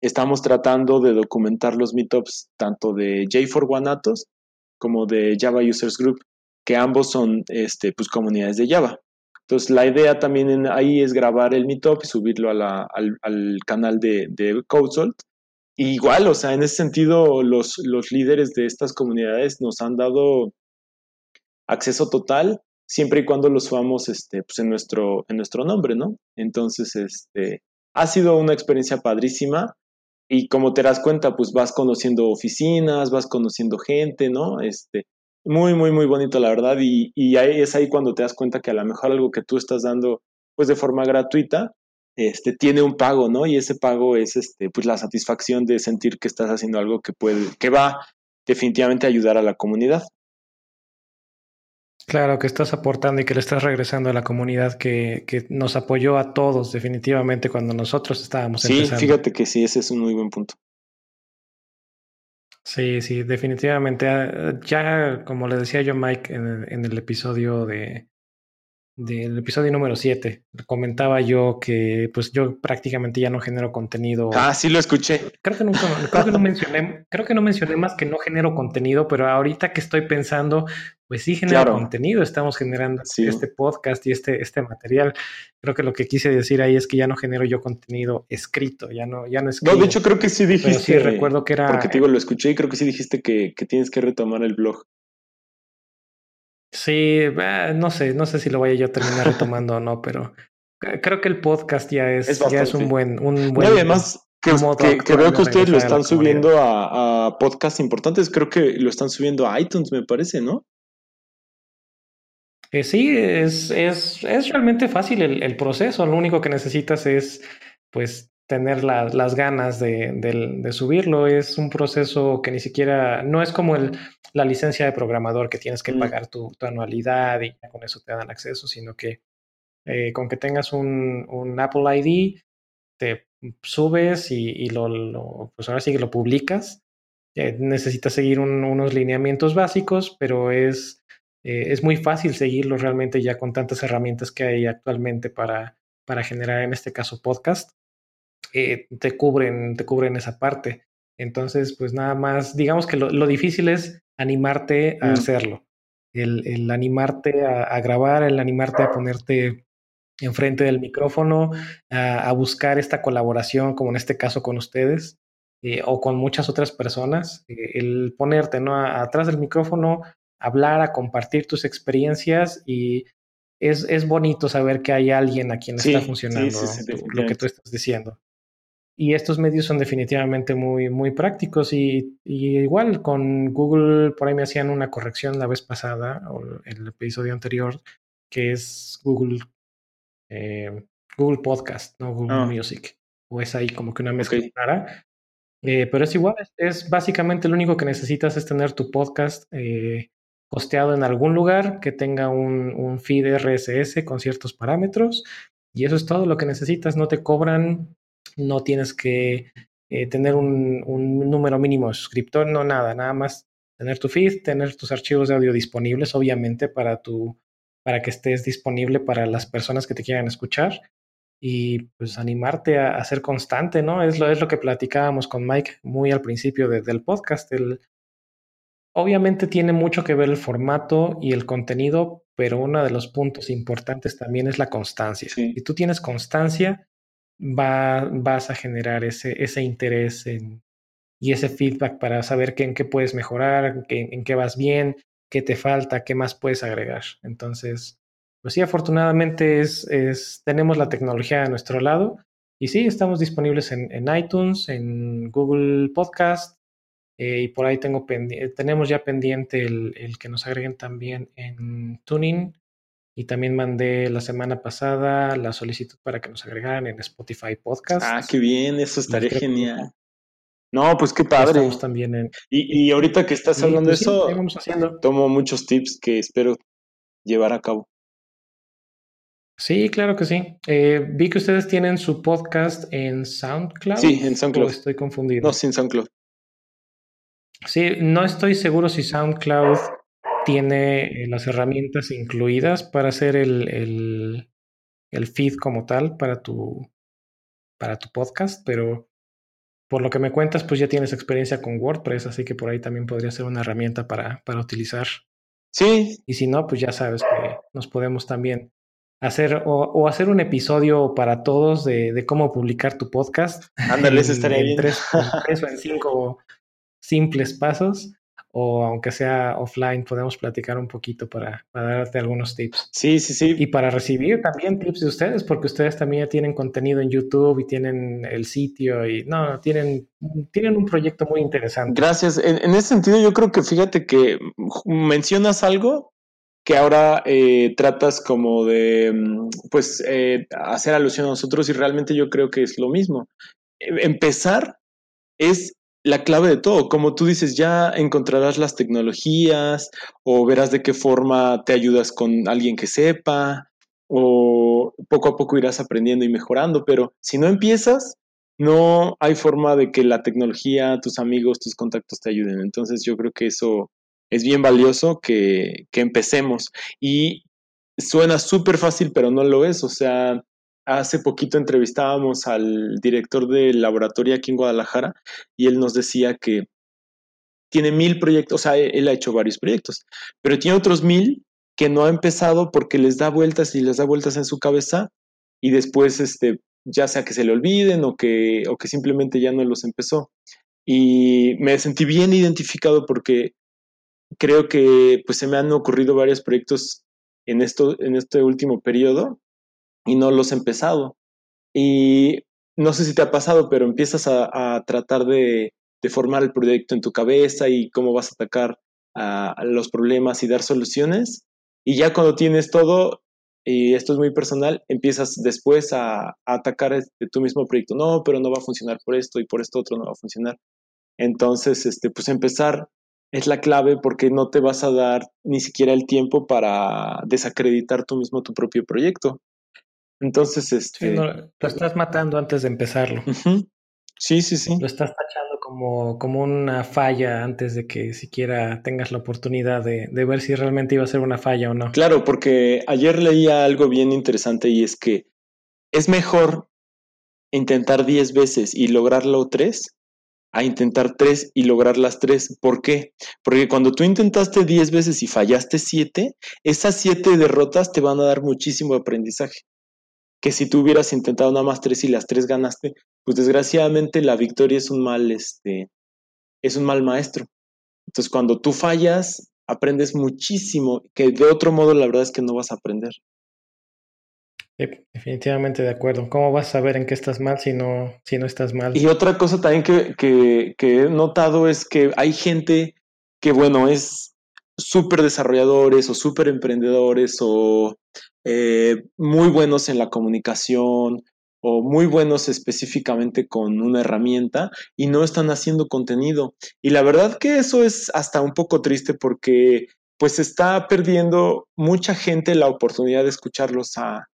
estamos tratando de documentar los meetups tanto de J4 Guanatos como de Java Users Group, que ambos son este, pues, comunidades de Java. Entonces, la idea también ahí es grabar el meetup y subirlo al, canal de, de igual, o sea, en ese sentido, los, los líderes de estas comunidades nos han dado acceso total siempre y cuando los subamos este, pues en, nuestro, en nuestro nombre, ¿no? Entonces, este, ha sido una experiencia padrísima y como te das cuenta, pues vas conociendo oficinas, vas conociendo gente, ¿no? Este, muy, muy, muy bonito, la verdad. Y, y ahí es ahí cuando te das cuenta que a lo mejor algo que tú estás dando, pues de forma gratuita, este, tiene un pago, ¿no? Y ese pago es, este, pues la satisfacción de sentir que estás haciendo algo que puede, que va definitivamente a ayudar a la comunidad. Claro, que estás aportando y que le estás regresando a la comunidad que, que nos apoyó a todos definitivamente cuando nosotros estábamos sí, empezando. Sí, fíjate que sí, ese es un muy buen punto. Sí, sí, definitivamente. Ah, ya, como le decía yo Mike en el, episodio de del episodio número 7, comentaba yo que pues yo prácticamente ya no genero contenido. Ah, sí lo escuché. Creo que nunca, creo que no mencioné, creo que no mencioné más que no genero contenido, pero ahorita que estoy pensando, pues sí genera contenido, estamos generando este podcast y este, este material. Creo que lo que quise decir ahí es que ya no genero yo contenido escrito, ya no, ya no escribo. No, de hecho creo que sí dijiste. sí recuerdo que era. Porque te digo, lo escuché y creo que sí dijiste que, que tienes que retomar el blog. Sí, eh, no sé, no sé si lo voy a yo terminar retomando o no, pero creo que el podcast ya es, ya es un buen, un buen. además, Que, que, veo que ustedes lo están subiendo a, a podcasts importantes, creo que lo están subiendo a iTunes, me parece, ¿no? Eh, sí, es, es, es, realmente fácil el, el, proceso. Lo único que necesitas es, pues, tener la, las ganas de, de, de, subirlo. Es un proceso que ni siquiera, no es como el, la licencia de programador que tienes que mm. pagar tu, tu, anualidad y con eso te dan acceso, sino que eh, con que tengas un, un, Apple ID, te subes y, y lo, lo, pues ahora sí que lo publicas. Eh, necesitas seguir un, unos lineamientos básicos, pero es eh, es muy fácil seguirlo realmente ya con tantas herramientas que hay actualmente para, para generar, en este caso, podcast. Eh, te, cubren, te cubren esa parte. Entonces, pues nada más, digamos que lo, lo difícil es animarte a mm. hacerlo. El, el animarte a, a, grabar, el animarte a ponerte enfrente del micrófono, a, a buscar esta colaboración, como en este caso con ustedes, eh, o con muchas otras personas, eh, el ponerte ¿no? atrás del micrófono, hablar, a compartir tus experiencias y es, es bonito saber que hay alguien a quien sí, está funcionando sí, sí, lo que tú estás diciendo. Y estos medios son definitivamente muy, muy prácticos y, y, igual con Google, por ahí me hacían una corrección la vez pasada, o el episodio anterior, que es Google, eh, Google Podcast, no Google oh. Music. O es ahí como que una mezcla okay. rara. Eh, pero es igual, es, es, básicamente lo único que necesitas es tener tu podcast eh, hosteado en algún lugar que tenga un, un, feed RSS con ciertos parámetros y eso es todo lo que necesitas. No te cobran, no tienes que eh, tener un, un, número mínimo de suscriptor, no nada, nada más tener tu feed, tener tus archivos de audio disponibles, obviamente, para, tu, para que estés disponible para las personas que te quieran escuchar y pues animarte a, a, ser constante, ¿no? Es lo, es lo que platicábamos con Mike muy al principio de, del podcast, el, Obviamente tiene mucho que ver el formato y el contenido, pero uno de los puntos importantes también es la constancia. Sí. Si tú tienes constancia, va, vas a generar ese, ese interés en, y ese feedback para saber que, en qué puedes mejorar, que, en qué vas bien, qué te falta, qué más puedes agregar. Entonces, pues sí, afortunadamente es, es, tenemos la tecnología a nuestro lado y sí, estamos disponibles en, en iTunes, en Google Podcast, eh, y por ahí tengo tenemos ya pendiente el, el, que nos agreguen también en Tuning. Y también mandé la semana pasada la solicitud para que nos agregaran en Spotify Podcast. Ah, qué bien, eso estaría genial. No, pues qué padre. Estamos también en... y, y ahorita que estás hablando pues, de eso, tomo muchos tips que espero llevar a cabo. Sí, claro que sí. Eh, vi que ustedes tienen su podcast en SoundCloud. Sí, en SoundCloud. estoy confundido. No, sin SoundCloud. Sí, no estoy seguro si SoundCloud tiene las herramientas incluidas para hacer el, el, el feed como tal para tu, para tu podcast, pero por lo que me cuentas, pues ya tienes experiencia con WordPress, así que por ahí también podría ser una herramienta para, para utilizar. Sí. Y si no, pues ya sabes que nos podemos también hacer o, o hacer un episodio para todos de, de, cómo publicar tu podcast. Ándale, eso estaría en bien. Tres, en tres o en cinco simples pasos o aunque sea offline, podemos platicar un poquito para, para, darte algunos tips. Sí, sí, sí. Y para recibir también tips de ustedes, porque ustedes también ya tienen contenido en YouTube y tienen el sitio y no, tienen, tienen un proyecto muy interesante. Gracias. En, en ese sentido, yo creo que fíjate que mencionas algo que ahora eh, tratas como de, pues, eh, hacer alusión a nosotros y realmente yo creo que es lo mismo. Empezar es la clave de todo. Como tú dices, ya encontrarás las tecnologías o verás de qué forma te ayudas con alguien que sepa o poco a poco irás aprendiendo y mejorando, pero si no empiezas, no hay forma de que la tecnología, tus amigos, tus contactos te ayuden. Entonces yo creo que eso es bien valioso que, que empecemos. Y suena súper fácil, pero no lo es. O sea, hace poquito entrevistábamos al director del laboratorio aquí en Guadalajara y él nos decía que tiene mil proyectos, o sea, él ha hecho varios proyectos, pero tiene otros mil que no ha empezado porque les da vueltas y les da vueltas en su cabeza y después, este, ya sea que se le olviden o que, o que simplemente ya no los empezó. Y me sentí bien identificado porque creo que pues se me han ocurrido varios proyectos en, esto, en este último periodo y no los he empezado. Y no sé si te ha pasado, pero empiezas a, tratar de, formar el proyecto en tu cabeza y cómo vas a atacar los problemas y dar soluciones. Y ya cuando tienes todo, y esto es muy personal, empiezas después a, atacar este, tu mismo proyecto. No, pero no va a funcionar por esto y por esto otro no va a funcionar. Entonces, este, pues empezar es la clave porque no te vas a dar ni siquiera el tiempo para desacreditar tú mismo tu propio proyecto. Entonces, este... lo estás matando antes de empezarlo. Sí, sí, sí. Lo estás tachando como, como una falla antes de que siquiera tengas la oportunidad de, de ver si realmente iba a ser una falla o no. Claro, porque ayer leía algo bien interesante y es que es mejor intentar 10 veces y lograrlo 3 a intentar tres y lograr las tres. ¿Por qué? Porque cuando tú intentaste diez veces y fallaste siete, esas siete derrotas te van a dar muchísimo aprendizaje. Que si tú hubieras intentado nada más tres y las tres ganaste, pues desgraciadamente la victoria es un mal, este, es un mal maestro. Entonces cuando tú fallas, aprendes muchísimo, que de otro modo la verdad es que no vas a aprender definitivamente de acuerdo. ¿Cómo vas a saber en qué estás mal si no, si no estás mal? Y otra cosa también que, que, que he notado es que hay gente que, bueno, es súper desarrolladores o súper emprendedores o eh, muy buenos en la comunicación o muy buenos específicamente con una herramienta y no están haciendo contenido. Y la verdad que eso es hasta un poco triste porque pues está perdiendo mucha gente la oportunidad de escucharlos a,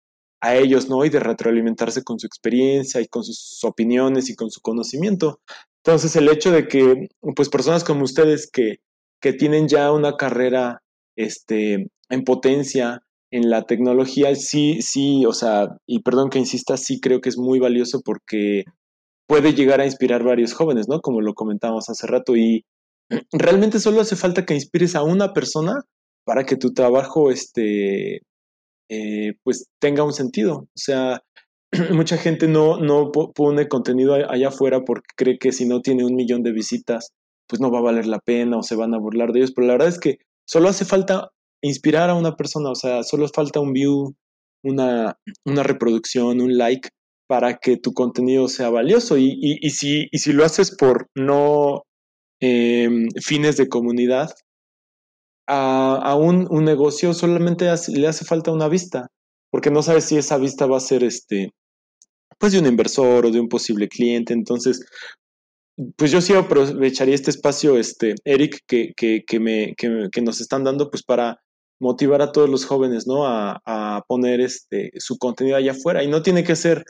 a ellos, ¿no? Y de retroalimentarse con su experiencia y con sus opiniones y con su conocimiento. Entonces, el hecho de que, pues, personas como ustedes que, que tienen ya una carrera este, en potencia en la tecnología, sí, sí, o sea, y perdón que insista, sí creo que es muy valioso porque puede llegar a inspirar varios jóvenes, ¿no? Como lo comentábamos hace rato, y realmente solo hace falta que inspires a una persona para que tu trabajo este, eh, pues tenga un sentido. O sea, mucha gente no, no pone contenido allá afuera porque cree que si no tiene un millón de visitas, pues no va a valer la pena o se van a burlar de ellos. Pero la verdad es que solo hace falta inspirar a una persona, o sea, solo falta un view, una, una reproducción, un like para que tu contenido sea valioso. Y, y, si, y si lo haces por no em, fines de comunidad, a, un, negocio solamente le hace falta una vista, porque no sabes si esa vista va a ser este, pues de un inversor o de un posible cliente. Entonces, pues yo sí aprovecharía este espacio, este, Eric, que, que, me, que, nos están dando, pues para motivar a todos los jóvenes, ¿no? A, a, poner este, su contenido allá afuera. Y no tiene que ser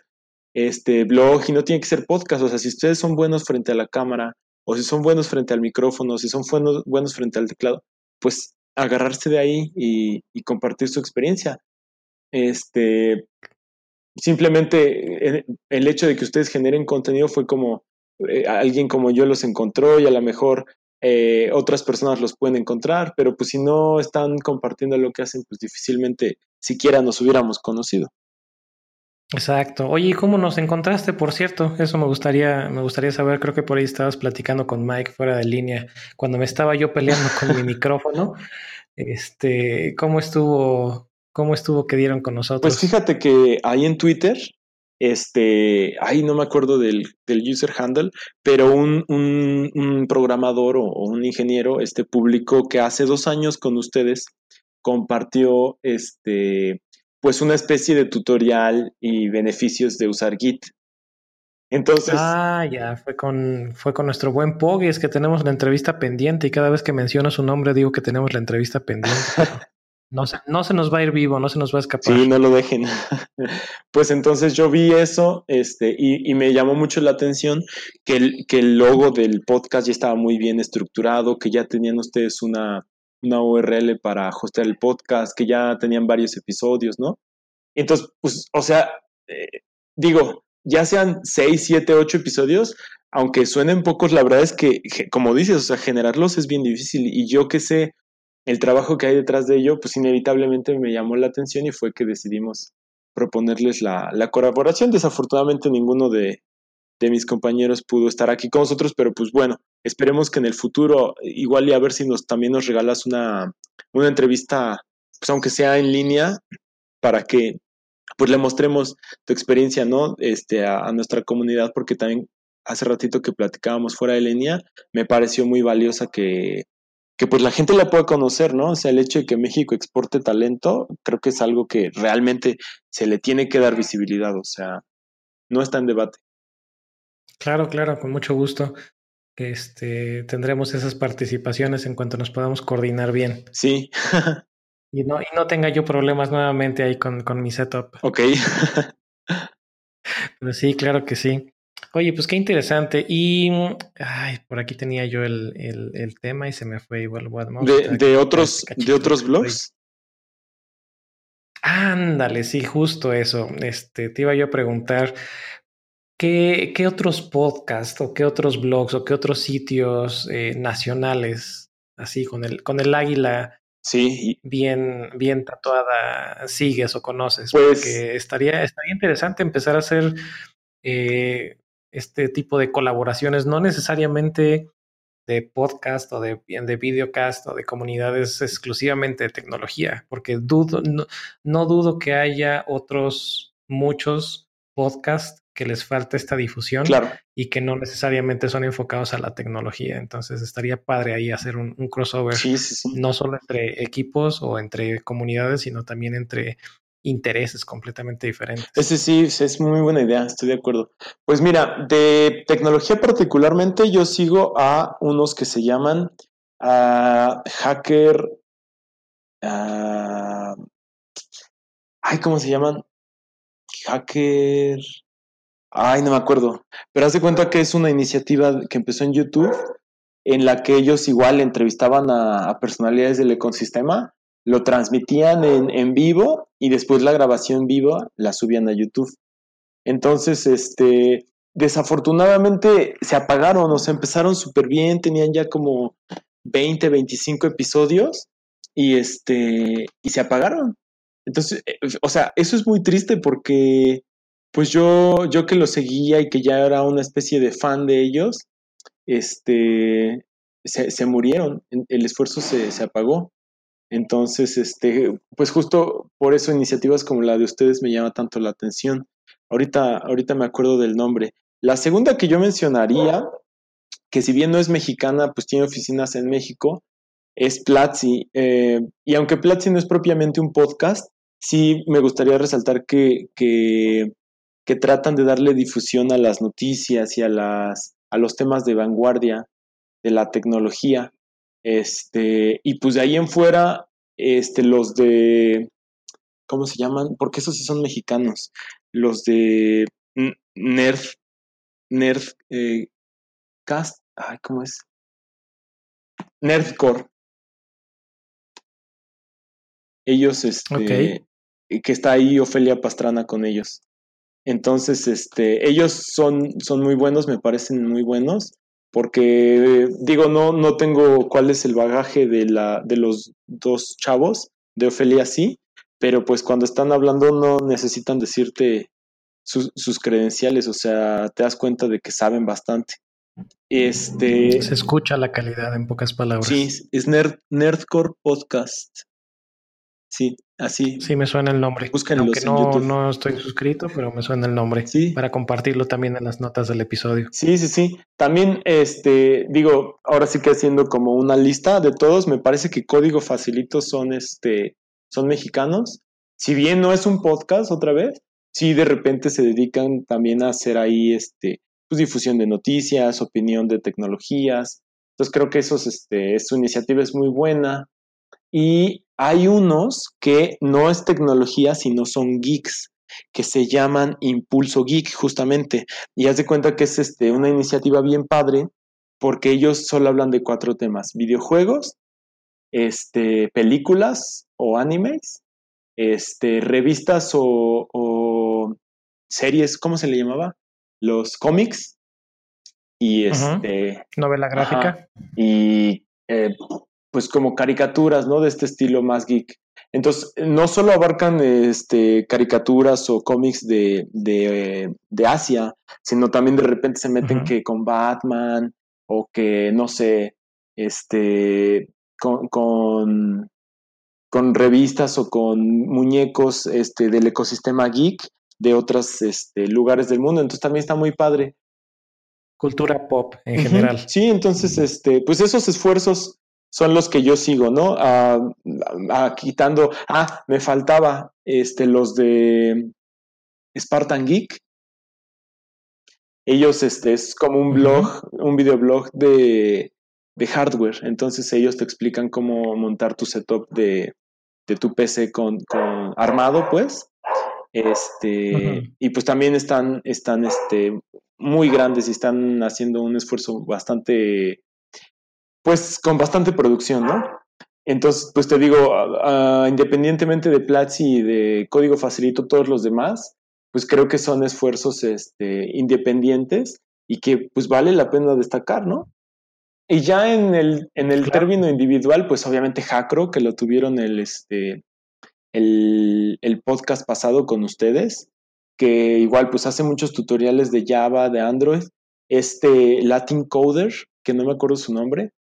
este blog y no tiene que ser podcast. O sea, si ustedes son buenos frente a la cámara, o si son buenos frente al micrófono, o si son buenos, buenos frente al teclado, pues agarrarse de ahí y, compartir su experiencia. Este, simplemente el, hecho de que ustedes generen contenido fue como eh, alguien como yo los encontró y a lo mejor eh, otras personas los pueden encontrar, pero pues si no están compartiendo lo que hacen, pues difícilmente siquiera nos hubiéramos conocido. Exacto. Oye, ¿cómo nos encontraste? Por cierto, eso me gustaría, me gustaría saber. Creo que por ahí estabas platicando con Mike fuera de línea cuando me estaba yo peleando con mi micrófono. Este, ¿cómo estuvo? ¿Cómo estuvo que dieron con nosotros? Pues fíjate que ahí en Twitter, este, ahí no me acuerdo del, del user handle, pero un, un, programador o, un ingeniero, este, publicó que hace dos años con ustedes compartió, este, pues una especie de tutorial y beneficios de usar Git. Entonces. Ah, ya, fue con, fue con nuestro buen Pog, es que tenemos la entrevista pendiente y cada vez que menciono su nombre digo que tenemos la entrevista pendiente. No, se, no se nos va a ir vivo, no se nos va a escapar. Sí, no lo dejen. pues entonces yo vi eso este, y, y, me llamó mucho la atención que el, que el logo del podcast ya estaba muy bien estructurado, que ya tenían ustedes una, una URL para hostear el podcast, que ya tenían varios episodios, ¿no? Entonces, pues, o sea, eh, digo, ya sean 6, 7, 8 episodios, aunque suenen pocos, la verdad es que, como dices, o sea, generarlos es bien difícil. Y yo que sé el trabajo que hay detrás de ello, pues inevitablemente me llamó la atención y fue que decidimos proponerles la, la colaboración. Desafortunadamente ninguno de, de mis compañeros pudo estar aquí con nosotros, pero pues bueno, esperemos que en el futuro, igual y a ver si nos también nos regalas una, una entrevista, pues aunque sea en línea, para que pues le mostremos tu experiencia, ¿no? Este, a, nuestra comunidad, porque también hace ratito que platicábamos fuera de línea, me pareció muy valiosa que, que pues la gente la pueda conocer, ¿no? O sea, el hecho de que México exporte talento, creo que es algo que realmente se le tiene que dar visibilidad, o sea, no está en debate. Claro, claro, con mucho gusto. Este, tendremos esas participaciones en cuanto nos podamos coordinar bien. Sí. y, no, y no tenga yo problemas nuevamente ahí con, con mi setup. Ok. Pero sí, claro que sí. Oye, pues qué interesante. Y ay, por aquí tenía yo el, el, tema y se me fue igual. De, de otros, de otros blogs. Ándale, sí, justo eso. Este, te iba yo a preguntar qué, qué otros podcasts o qué otros blogs o qué otros sitios eh, nacionales, así con el, con el águila sí. bien, bien tatuada, sigues o conoces. Pues, porque estaría, estaría interesante empezar a hacer eh, este tipo de colaboraciones, no necesariamente de podcast o de, de videocast o de comunidades exclusivamente de tecnología, porque dudo, no, dudo que haya otros muchos podcasts que les falta esta difusión y que no necesariamente son enfocados a la tecnología. Entonces estaría padre ahí hacer un, crossover, no solo entre equipos o entre comunidades, sino también entre intereses completamente diferentes. Ese sí, es muy buena idea, estoy de acuerdo. Pues mira, de tecnología particularmente yo sigo a unos que se llaman uh, Hacker... Uh, ay, ¿cómo se llaman? Hacker... Ay, no me acuerdo. Pero haz de cuenta que es una iniciativa que empezó en YouTube en la que ellos igual entrevistaban a personalidades del ecosistema lo transmitían en, en, vivo y después la grabación viva la subían a YouTube. Entonces, este, desafortunadamente se apagaron, o sea, empezaron súper bien, tenían ya como 20, 25 episodios y este, y se apagaron. Entonces, eh, o sea, eso es muy triste porque, pues yo, yo que lo seguía y que ya era una especie de fan de ellos, este, se, se murieron, el esfuerzo se, se apagó. Entonces, este, pues justo por eso iniciativas como la de ustedes me llama tanto la atención. Ahorita, ahorita me acuerdo del nombre. La segunda que yo mencionaría, que si bien no es mexicana, pues tiene oficinas en México, es Platzi. Eh, y aunque Platzi no es propiamente un podcast, sí me gustaría resaltar que, que, que, tratan de darle difusión a las noticias y a, las, a los temas de vanguardia de la tecnología. Este, y pues de ahí en fuera, este, los de, ¿cómo se llaman? Porque esos sí son mexicanos. Los de Nerd, Nerd, eh, Cast, ay, ¿cómo es? Nerdcore. Ellos, este, que está ahí Ofelia Pastrana con ellos. Entonces, este, ellos son, son muy buenos, me parecen muy buenos porque digo, no, no tengo cuál es el bagaje de, la, de los dos chavos, de Ofelia sí, pero pues cuando están hablando no necesitan decirte sus, credenciales, o sea, te das cuenta de que saben bastante. Este, Se escucha la calidad en pocas palabras. Sí, es Nerd, Nerdcore Podcast. Sí, así. Sí, me suena el nombre. Aunque no, no estoy suscrito, pero me suena el nombre. Sí. Para compartirlo también en las notas del episodio. Sí, sí, sí. También, este, digo, ahora sí que haciendo como una lista de todos, me parece que Código Facilito son, este, son mexicanos. Si bien no es un podcast otra vez, sí de repente se dedican también a hacer ahí, este, pues difusión de noticias, opinión de tecnologías. Entonces creo que esos, este, su iniciativa es muy buena. Y hay unos que no es tecnología, sino son geeks, que se llaman Impulso Geek, justamente. Y haz de cuenta que es este, una iniciativa bien padre, porque ellos solo hablan de cuatro temas: videojuegos, este, películas o animes, este, revistas o, series, ¿cómo se le llamaba? Los cómics. Y este. Novela gráfica. y eh, pues como caricaturas, ¿no? De este estilo más geek. Entonces, no solo abarcan este, caricaturas o cómics de, de, de Asia, sino también de repente se meten que con Batman o que, no sé, este, con, con, con revistas o con muñecos este, del ecosistema geek de otros este, lugares del mundo. Entonces también está muy padre. Cultura pop en general. Sí, entonces, este, pues esos esfuerzos son los que yo sigo, ¿no? Ah, ah, quitando, ah, me faltaba este, los de Spartan Geek. Ellos, este, es como un blog, un videoblog de, de hardware. Entonces ellos te explican cómo montar tu setup de, de tu PC con, con, armado, pues. Este, y pues también están, están este, muy grandes y están haciendo un esfuerzo bastante pues con bastante producción, ¿no? Entonces, pues te digo, independientemente de Platzi y de Código Facilito, todos los demás, pues creo que son esfuerzos este, independientes y que pues vale la pena destacar, ¿no? Y ya en el, en el término individual, pues obviamente Jacro, que lo tuvieron el, este, el, el podcast pasado con ustedes, que igual pues hace muchos tutoriales de Java, de Android, este Latin Coder, que no me acuerdo su nombre,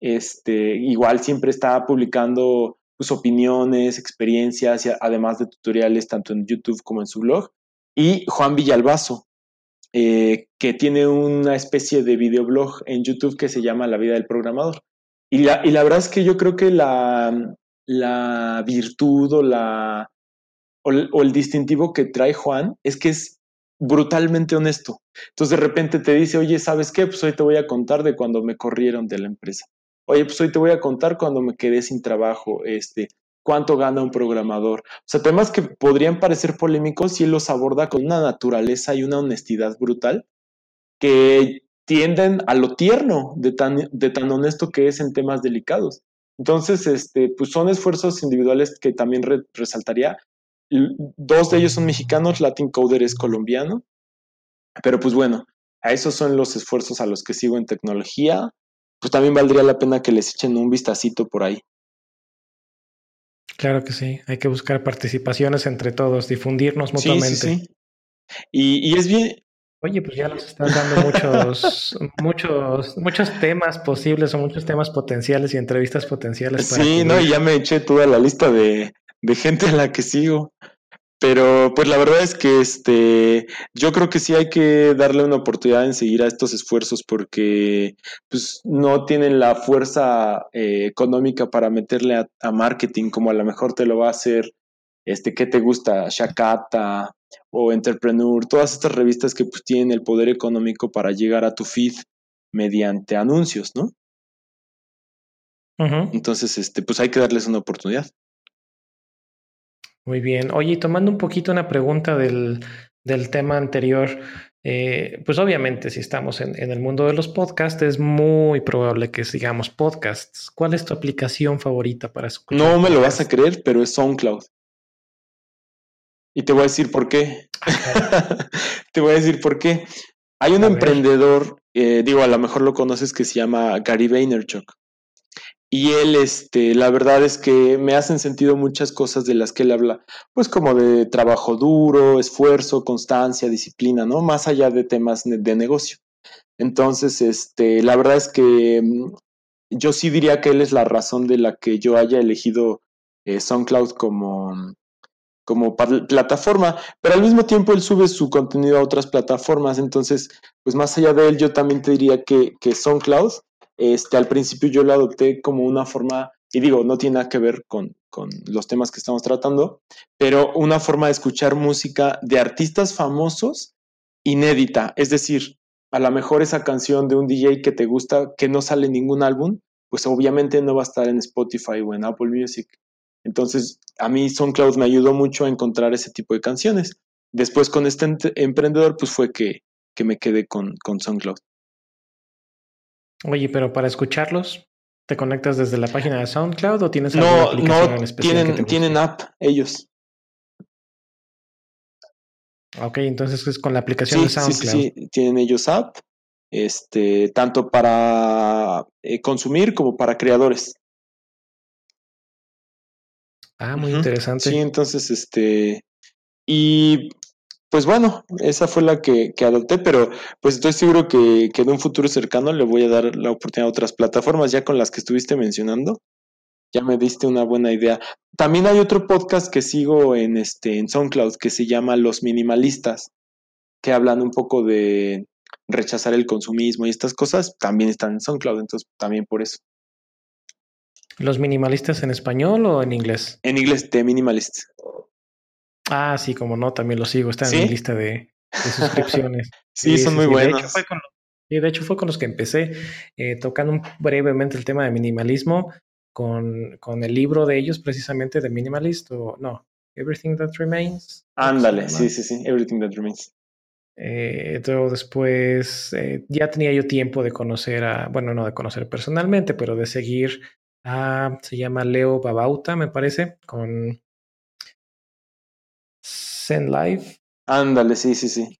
este, igual siempre está publicando sus pues, opiniones, experiencias, además de tutoriales tanto en YouTube como en su blog. Y Juan Villalbazo, eh, que tiene una especie de videoblog en YouTube que se llama La vida del programador. Y la, y la verdad es que yo creo que la, la virtud o, la, o el distintivo que trae Juan es que es brutalmente honesto. Entonces de repente te dice, oye, ¿sabes qué? Pues hoy te voy a contar de cuando me corrieron de la empresa. Oye, pues hoy te voy a contar cuando me quedé sin trabajo, este, cuánto gana un programador. O sea, temas que podrían parecer polémicos y él los aborda con una naturaleza y una honestidad brutal que tienden a lo tierno de tan, de tan honesto que es en temas delicados. Entonces, este, pues son esfuerzos individuales que también resaltaría. Dos de ellos son mexicanos, Latin Coder es colombiano, pero pues bueno, a esos son los esfuerzos a los que sigo en tecnología pues también valdría la pena que les echen un vistacito por ahí. Claro que sí, hay que buscar participaciones entre todos, difundirnos mutuamente. Sí, sí, Y, y, es bien. Oye, pues ya nos estás dando muchos, muchos, muchos temas posibles o muchos temas potenciales y entrevistas potenciales. sí, no, y ya me eché toda la lista de, de gente a la que sigo. Pero pues la verdad es que este, yo creo que sí hay que darle una oportunidad en seguir a estos esfuerzos porque pues, no tienen la fuerza eh, económica para meterle a, marketing como a lo mejor te lo va a hacer, este, ¿qué te gusta? Shakata o Entrepreneur, todas estas revistas que pues, tienen el poder económico para llegar a tu feed mediante anuncios, ¿no? Entonces, este, pues hay que darles una oportunidad. Muy bien. Oye, tomando un poquito una pregunta del, del tema anterior, eh, pues obviamente si estamos en, en, el mundo de los podcasts, es muy probable que sigamos podcasts. ¿Cuál es tu aplicación favorita para escuchar? No me lo vas a creer, pero es SoundCloud. Y te voy a decir por qué. te voy a decir por qué. Hay un emprendedor, eh, digo, a lo mejor lo conoces, que se llama Gary Vaynerchuk. Y él, este, la verdad es que me hacen sentido muchas cosas de las que él habla, pues como de trabajo duro, esfuerzo, constancia, disciplina, ¿no? Más allá de temas de negocio. Entonces, este, la verdad es que mm, yo sí diría que él es la razón de la que yo haya elegido eh, SoundCloud como, como plataforma, pero al mismo tiempo él sube su contenido a otras plataformas, entonces, pues más allá de él, yo también te diría que, que SoundCloud este, al principio yo lo adopté como una forma, y digo, no tiene nada que ver con, con los temas que estamos tratando, pero una forma de escuchar música de artistas famosos inédita. Es decir, a lo mejor esa canción de un DJ que te gusta, que no sale en ningún álbum, pues obviamente no va a estar en Spotify o en Apple Music. Entonces, a mí SoundCloud me ayudó mucho a encontrar ese tipo de canciones. Después con este emprendedor, pues fue que, que me quedé con, con SoundCloud. Oye, pero para escucharlos, ¿te conectas desde la página de SoundCloud o tienes alguna no, aplicación en especial? Tienen, tienen app ellos. Ok, entonces es con la aplicación de SoundCloud. Sí, sí, tienen ellos app, este, tanto para eh, consumir como para creadores. Ah, muy interesante. Sí, entonces, este, y pues bueno, esa fue la que, adopté, pero pues estoy seguro que, que, en un futuro cercano le voy a dar la oportunidad a otras plataformas, ya con las que estuviste mencionando. ya me diste una buena idea. También hay otro podcast que sigo en este en SoundCloud que se llama Los Minimalistas, que hablan un poco de rechazar el consumismo y estas cosas, también están en SoundCloud, entonces también por eso. ¿Los minimalistas en español o en inglés? En inglés, de minimalist. Ah, sí, como no, también lo sigo, está en mi lista de, suscripciones. sí, son muy buenos. Y de hecho fue con los que empecé, eh, tocando brevemente el tema de minimalismo con, con, el libro de ellos, precisamente de Minimalist, o no, Everything That Remains. Ándale, sí, sí, sí, Everything That Remains. Eh, después eh, ya tenía yo tiempo de conocer a, bueno, no de conocer personalmente, pero de seguir a, se llama Leo Babauta, me parece, con Zen Live. Ándale, sí, sí, sí.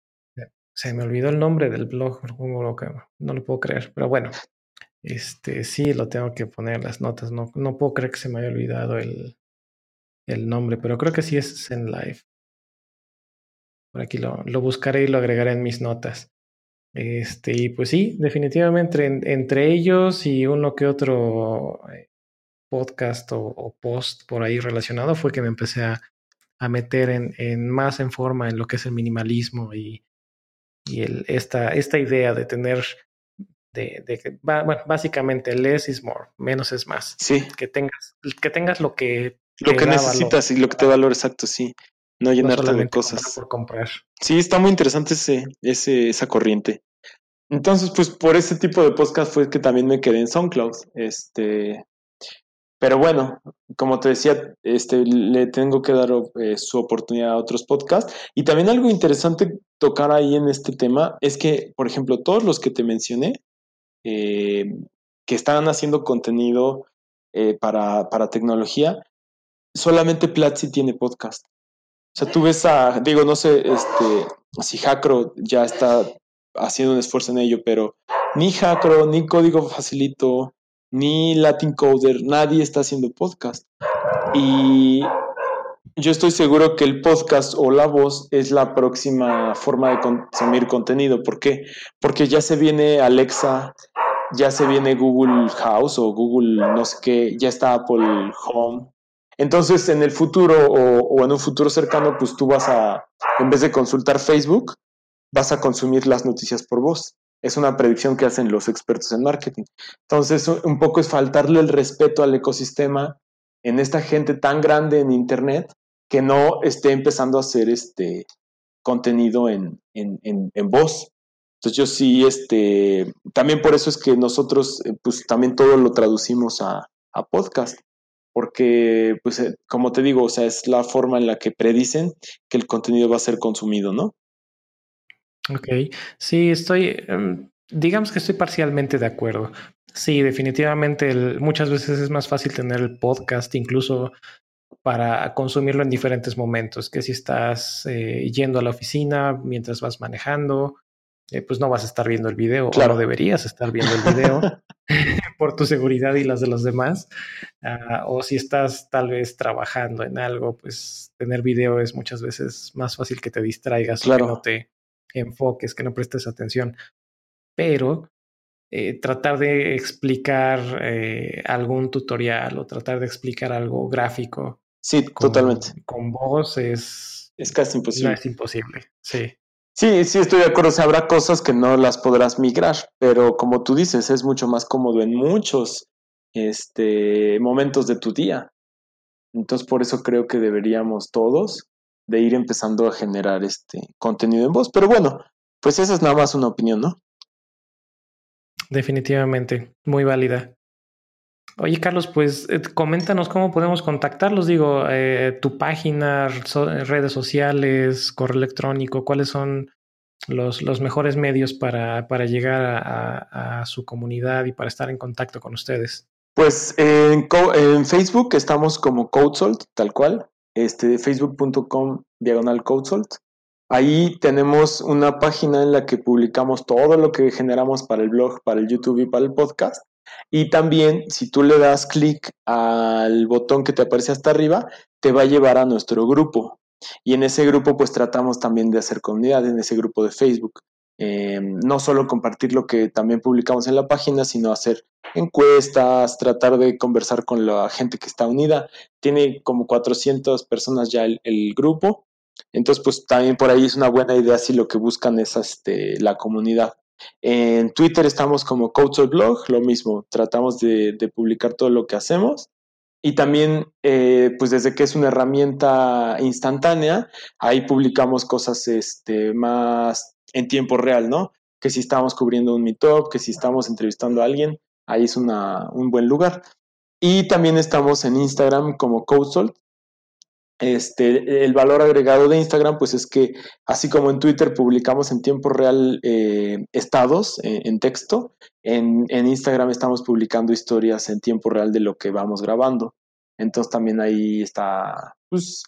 Se me olvidó el nombre del blog, no lo puedo creer, pero bueno, este sí lo tengo que poner en las notas, no, no puedo creer que se me haya olvidado el, el nombre, pero creo que sí es Zen Live. Por aquí lo, lo buscaré y lo agregaré en mis notas. Este, y pues sí, definitivamente entre, ellos y uno que otro eh, podcast o, post por ahí relacionado fue que me empecé a, a meter en, en, más en forma en lo que es el minimalismo y, y el, esta, esta idea de tener, de, de bueno, básicamente less is more, menos es más. Sí. Que tengas, que tengas lo que... Lo que necesitas y lo que te da valor exacto, sí. No llenarte de cosas. Por comprar. Sí, está muy interesante ese, ese, esa corriente. Entonces, pues por ese tipo de podcast fue que también me quedé en SoundCloud. Este, pero bueno, como te decía, este, le tengo que dar eh, su oportunidad a otros podcasts. Y también algo interesante tocar ahí en este tema es que, por ejemplo, todos los que te mencioné, eh, que están haciendo contenido eh, para, para, tecnología, solamente Platzi tiene podcast. O sea, tú ves a, digo, no sé, este, si Hackro ya está haciendo un esfuerzo en ello, pero ni Hackro, ni Código Facilito, ni Latin Coder, nadie está haciendo podcast. Y yo estoy seguro que el podcast o la voz es la próxima forma de consumir contenido. ¿Por qué? Porque ya se viene Alexa, ya se viene Google House o Google no sé qué, ya está Apple Home. Entonces, en el futuro o, en un futuro cercano, pues tú vas a, en vez de consultar Facebook, vas a consumir las noticias por voz. Es una predicción que hacen los expertos en marketing. Entonces, un poco es faltarle el respeto al ecosistema en esta gente tan grande en Internet que no esté empezando a hacer este contenido en, en, en, voz. Entonces yo sí, este, también por eso es que nosotros, eh, pues también todo lo traducimos a, a podcast, porque, pues, eh, como te digo, o sea, es la forma en la que predicen que el contenido va a ser consumido, ¿no? Ok, sí, estoy, em, digamos que estoy parcialmente de acuerdo. Sí, definitivamente muchas veces es más fácil tener el podcast incluso para consumirlo en diferentes momentos, que si estás eh, yendo a la oficina mientras vas manejando, eh, pues no vas a estar viendo el video claro. o no deberías estar viendo el video por tu seguridad y las de los demás. Ah, o si estás tal vez trabajando en algo, pues tener video es muchas veces más fácil que te distraigas claro. o que no te enfoques, que no prestes atención. Pero eh, tratar de explicar eh, algún tutorial o tratar de explicar algo gráfico. Sí, totalmente. Con voz es... Es casi imposible. No es imposible, sí. Sí, sí, estoy de acuerdo. O habrá cosas que no las podrás migrar, pero como tú dices, es mucho más cómodo en muchos este, momentos de tu día. Entonces, por eso creo que deberíamos todos de ir empezando a generar este contenido en voz. Pero bueno, pues esa es nada más una opinión, ¿no? Definitivamente, muy válida. Oye, Carlos, pues eh, coméntanos cómo podemos contactarlos. Digo, eh, tu página, redes sociales, correo electrónico, cuáles son los, los mejores medios para, para llegar a, a, su comunidad y para estar en contacto con ustedes. Pues en, en Facebook estamos como CodeSalt, tal cual este, facebook.com diagonal CodeSalt. Ahí tenemos una página en la que publicamos todo lo que generamos para el blog, para el YouTube y para el podcast. Y también, si tú le das clic al botón que te aparece hasta arriba, te va a llevar a nuestro grupo. Y en ese grupo, pues tratamos también de hacer comunidad en ese grupo de Facebook. Eh, no solo compartir lo que también publicamos en la página, sino hacer encuestas, tratar de conversar con la gente que está unida. Tiene como 400 personas ya el, grupo. Entonces, pues también por ahí es una buena idea si lo que buscan es este, la comunidad. En Twitter estamos como Coach Blog, lo mismo, tratamos de, publicar todo lo que hacemos. Y también, eh, pues desde que es una herramienta instantánea, ahí publicamos cosas este, más en tiempo real, ¿no? Que si estamos cubriendo un meetup, que si estamos entrevistando a alguien, ahí es una, un buen lugar. Y también estamos en Instagram como CodeSalt. Este, el valor agregado de Instagram, pues es que así como en Twitter publicamos en tiempo real eh, estados eh, en texto, en, Instagram estamos publicando historias en tiempo real de lo que vamos grabando. Entonces también ahí está, pues,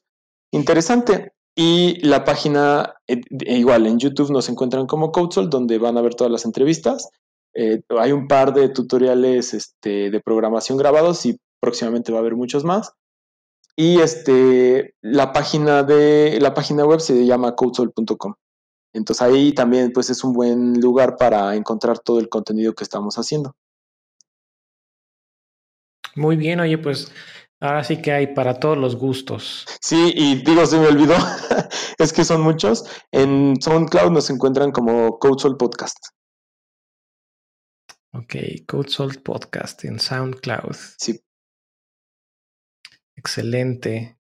interesante. Y la página, eh, igual en YouTube nos encuentran como CodeSol, donde van a ver todas las entrevistas. Hay un par de tutoriales este, de programación grabados y próximamente va a haber muchos más. Y este, la página de la página web se llama codesol.com. Entonces ahí también pues es un buen lugar para encontrar todo el contenido que estamos haciendo. Muy bien, oye, pues Ahora sí que hay para todos los gustos. Sí, y digo, se me olvidó, es que son muchos. En SoundCloud nos encuentran como CodeSoul Podcast. Ok, CodeSoul Podcast en SoundCloud. Sí. Excelente.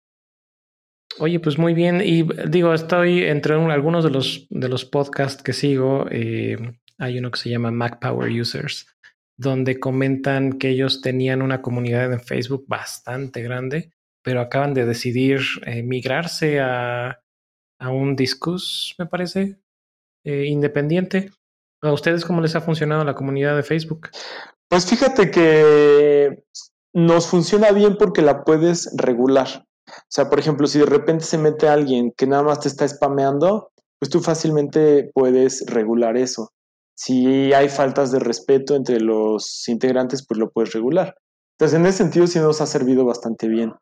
Oye, pues muy bien. Y digo, estoy entre algunos de los, de los podcasts que sigo. Eh, hay uno que se llama Mac Power Users donde comentan que ellos tenían una comunidad en Facebook bastante grande, pero acaban de decidir eh, migrarse a, un Discus, me parece, eh, independiente. ¿A ustedes cómo les ha funcionado la comunidad de Facebook? Pues fíjate que nos funciona bien porque la puedes regular. O sea, por ejemplo, si de repente se mete alguien que nada más te está spameando, pues tú fácilmente puedes regular eso. Si hay faltas de respeto entre los integrantes, pues lo puedes regular. Entonces, en ese sentido sí nos ha servido bastante bien.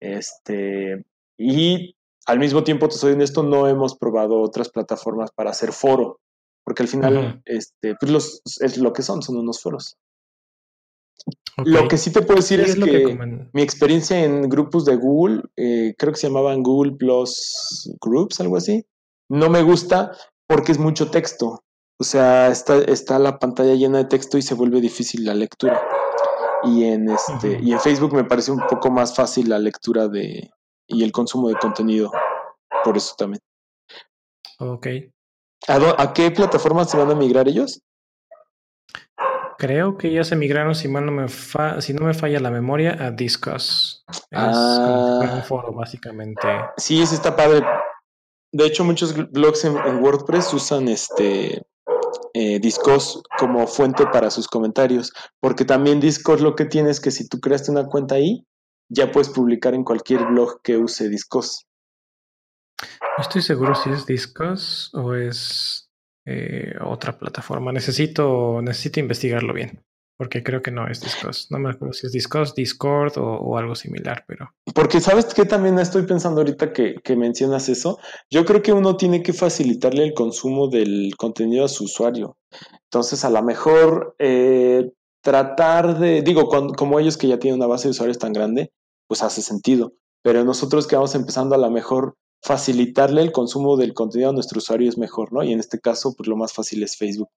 Este, y al mismo tiempo, te soy honesto, no hemos probado otras plataformas para hacer foro, porque al final, este, pues los, es lo que son, son unos foros. Lo que sí te puedo decir es, que, mi experiencia en grupos de Google, eh, creo que se llamaban Google Plus Groups, algo así, no me gusta porque es mucho texto. O sea, está, está la pantalla llena de texto y se vuelve difícil la lectura. Y en este, y en Facebook me parece un poco más fácil la lectura de y el consumo de contenido. Por eso también. Ok. ¿A, qué plataformas se van a migrar ellos? Creo que ya se migraron, si, mal no me si no me falla la memoria, a Discuss. Es ah, un foro, básicamente. Sí, ese está padre. De hecho, muchos blogs en, en WordPress usan este eh, Discos como fuente para sus comentarios, porque también Discos lo que tiene es que si tú creaste una cuenta ahí, ya puedes publicar en cualquier blog que use Discos. No estoy seguro si es Discos o es eh, otra plataforma. Necesito, necesito investigarlo bien porque creo que no es Discord. No me acuerdo si es Discord, Discord o, algo similar, pero. Porque sabes que también estoy pensando ahorita que, mencionas eso. Yo creo que uno tiene que facilitarle el consumo del contenido a su usuario. Entonces, a lo mejor eh, tratar de, digo, como ellos que ya tienen una base de usuarios tan grande, pues hace sentido. Pero nosotros que vamos empezando, a lo mejor facilitarle el consumo del contenido a nuestro usuario es mejor, ¿no? Y en este caso, pues lo más fácil es Facebook.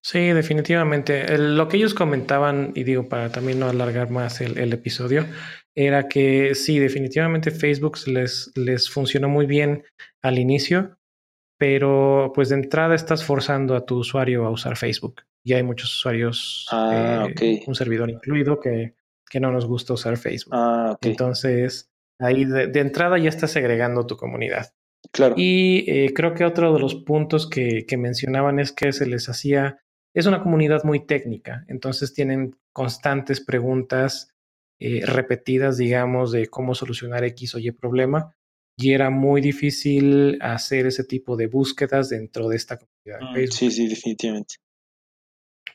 Sí, definitivamente. lo que ellos comentaban, y digo para también no alargar más el, episodio, era que sí, definitivamente Facebook les, les funcionó muy bien al inicio, pero pues de entrada estás forzando a tu usuario a usar Facebook. Y hay muchos usuarios, ah, eh, un servidor incluido, que, que, no nos gusta usar Facebook. Ah, Entonces, ahí de, de entrada ya estás segregando tu comunidad. Claro. Y eh, creo que otro de los puntos que, mencionaban es que se les hacía, es una comunidad muy técnica, entonces tienen constantes preguntas eh, repetidas, digamos, de cómo solucionar X o Y problema. Y era muy difícil hacer ese tipo de búsquedas dentro de esta comunidad. Mm, sí, sí, definitivamente.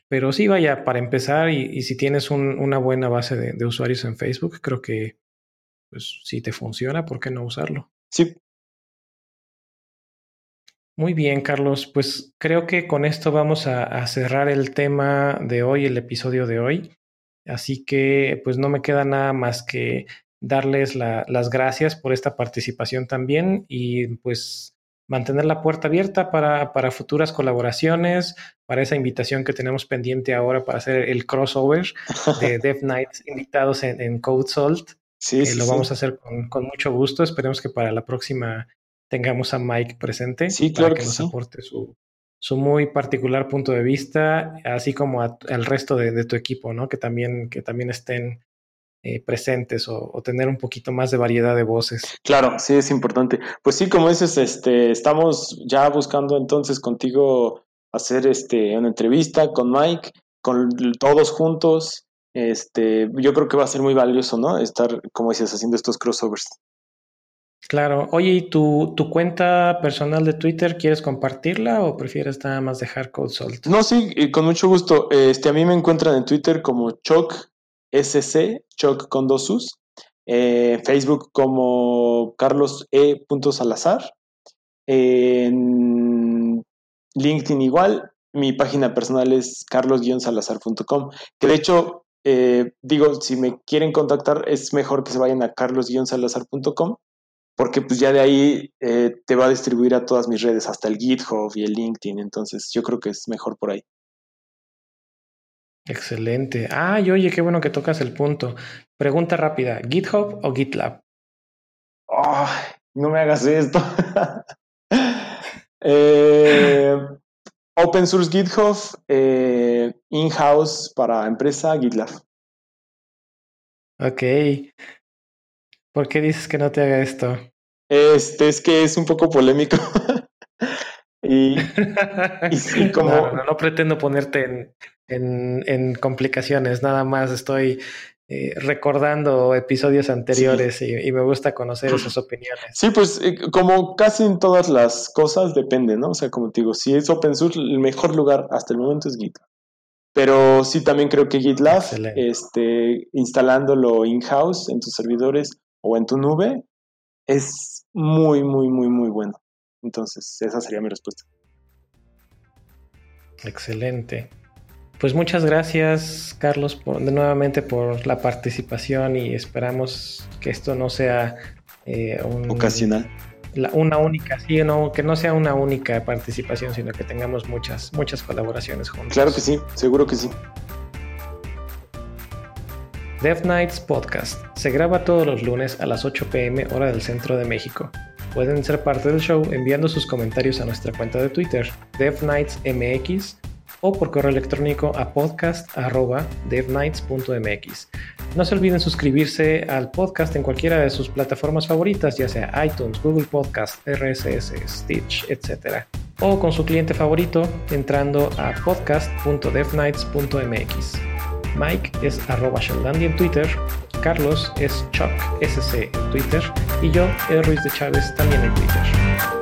Pero sí, vaya, para empezar, y, si tienes una buena base de, de, usuarios en Facebook, creo que, pues, si te funciona, ¿por qué no usarlo? Sí, Muy bien, Carlos. Pues creo que con esto vamos a, cerrar el tema de hoy, el episodio de hoy. Así que pues no me queda nada más que darles las gracias por esta participación también y pues mantener la puerta abierta para, para, futuras colaboraciones, para esa invitación que tenemos pendiente ahora para hacer el crossover de Dev Nights invitados en, Code Salt. Sí, lo vamos a hacer con, con, mucho gusto. Esperemos que para la próxima tengamos a Mike presente sí, para que, nos aporte su, su, muy particular punto de vista, así como al resto de, tu equipo, ¿no? Que también, que también estén eh, presentes o, tener un poquito más de variedad de voces. Claro, sí, es importante. Pues sí, como dices, este, estamos ya buscando entonces contigo hacer este, una entrevista con Mike, con todos juntos. Este, yo creo que va a ser muy valioso, ¿no? Estar, como dices, haciendo estos crossovers. Claro. Oye, ¿y tu, tu cuenta personal de Twitter quieres compartirla o prefieres nada más dejar Code Salt? No, sí, con mucho gusto. Este, a mí me encuentran en Twitter como Choc SC, Choc con dos sus. Eh, Facebook como Carlos E. Salazar. En LinkedIn igual. Mi página personal es carlos-salazar.com. Que de hecho, eh, digo, si me quieren contactar, es mejor que se vayan a carlos-salazar.com porque pues ya de ahí eh, te va a distribuir a todas mis redes, hasta el GitHub y el LinkedIn, entonces yo creo que es mejor por ahí. Excelente. Ah, y oye, qué bueno que tocas el punto. Pregunta rápida, ¿GitHub o GitLab? no me hagas esto. Eh, open source GitHub, eh, in-house para empresa GitLab. Ok. ¿Por qué dices que no te haga esto? Este es que es un poco polémico. y, como. No, pretendo ponerte en, complicaciones, nada más estoy eh, recordando episodios anteriores y, me gusta conocer esas opiniones. Sí, pues eh, como casi en todas las cosas depende, ¿no? O sea, como te digo, si es open source, el mejor lugar hasta el momento es GitHub. Pero sí también creo que GitLab, este, instalándolo in-house en tus servidores o en tu nube, es muy, muy, muy, muy bueno. Entonces, esa sería mi respuesta. Excelente. Pues muchas gracias, Carlos, por, nuevamente por la participación y esperamos que esto no sea eh, un, ocasional. una única, sí, no, que no sea una única participación, sino que tengamos muchas, muchas colaboraciones juntos. Claro que sí, seguro que sí. Death Nights Podcast se graba todos los lunes a las 8 pm hora del centro de México. Pueden ser parte del show enviando sus comentarios a nuestra cuenta de Twitter, DevNightsMX, o por correo electrónico a podcast.devnights.mx. No se olviden suscribirse al podcast en cualquiera de sus plataformas favoritas, ya sea iTunes, Google Podcast, RSS, Stitch, etc. O con su cliente favorito entrando a podcast.devnights.mx. Mike es arroba Sheldandi en Twitter, Carlos es Chuck SC en Twitter y yo, el Ruiz de Chávez, también en Twitter.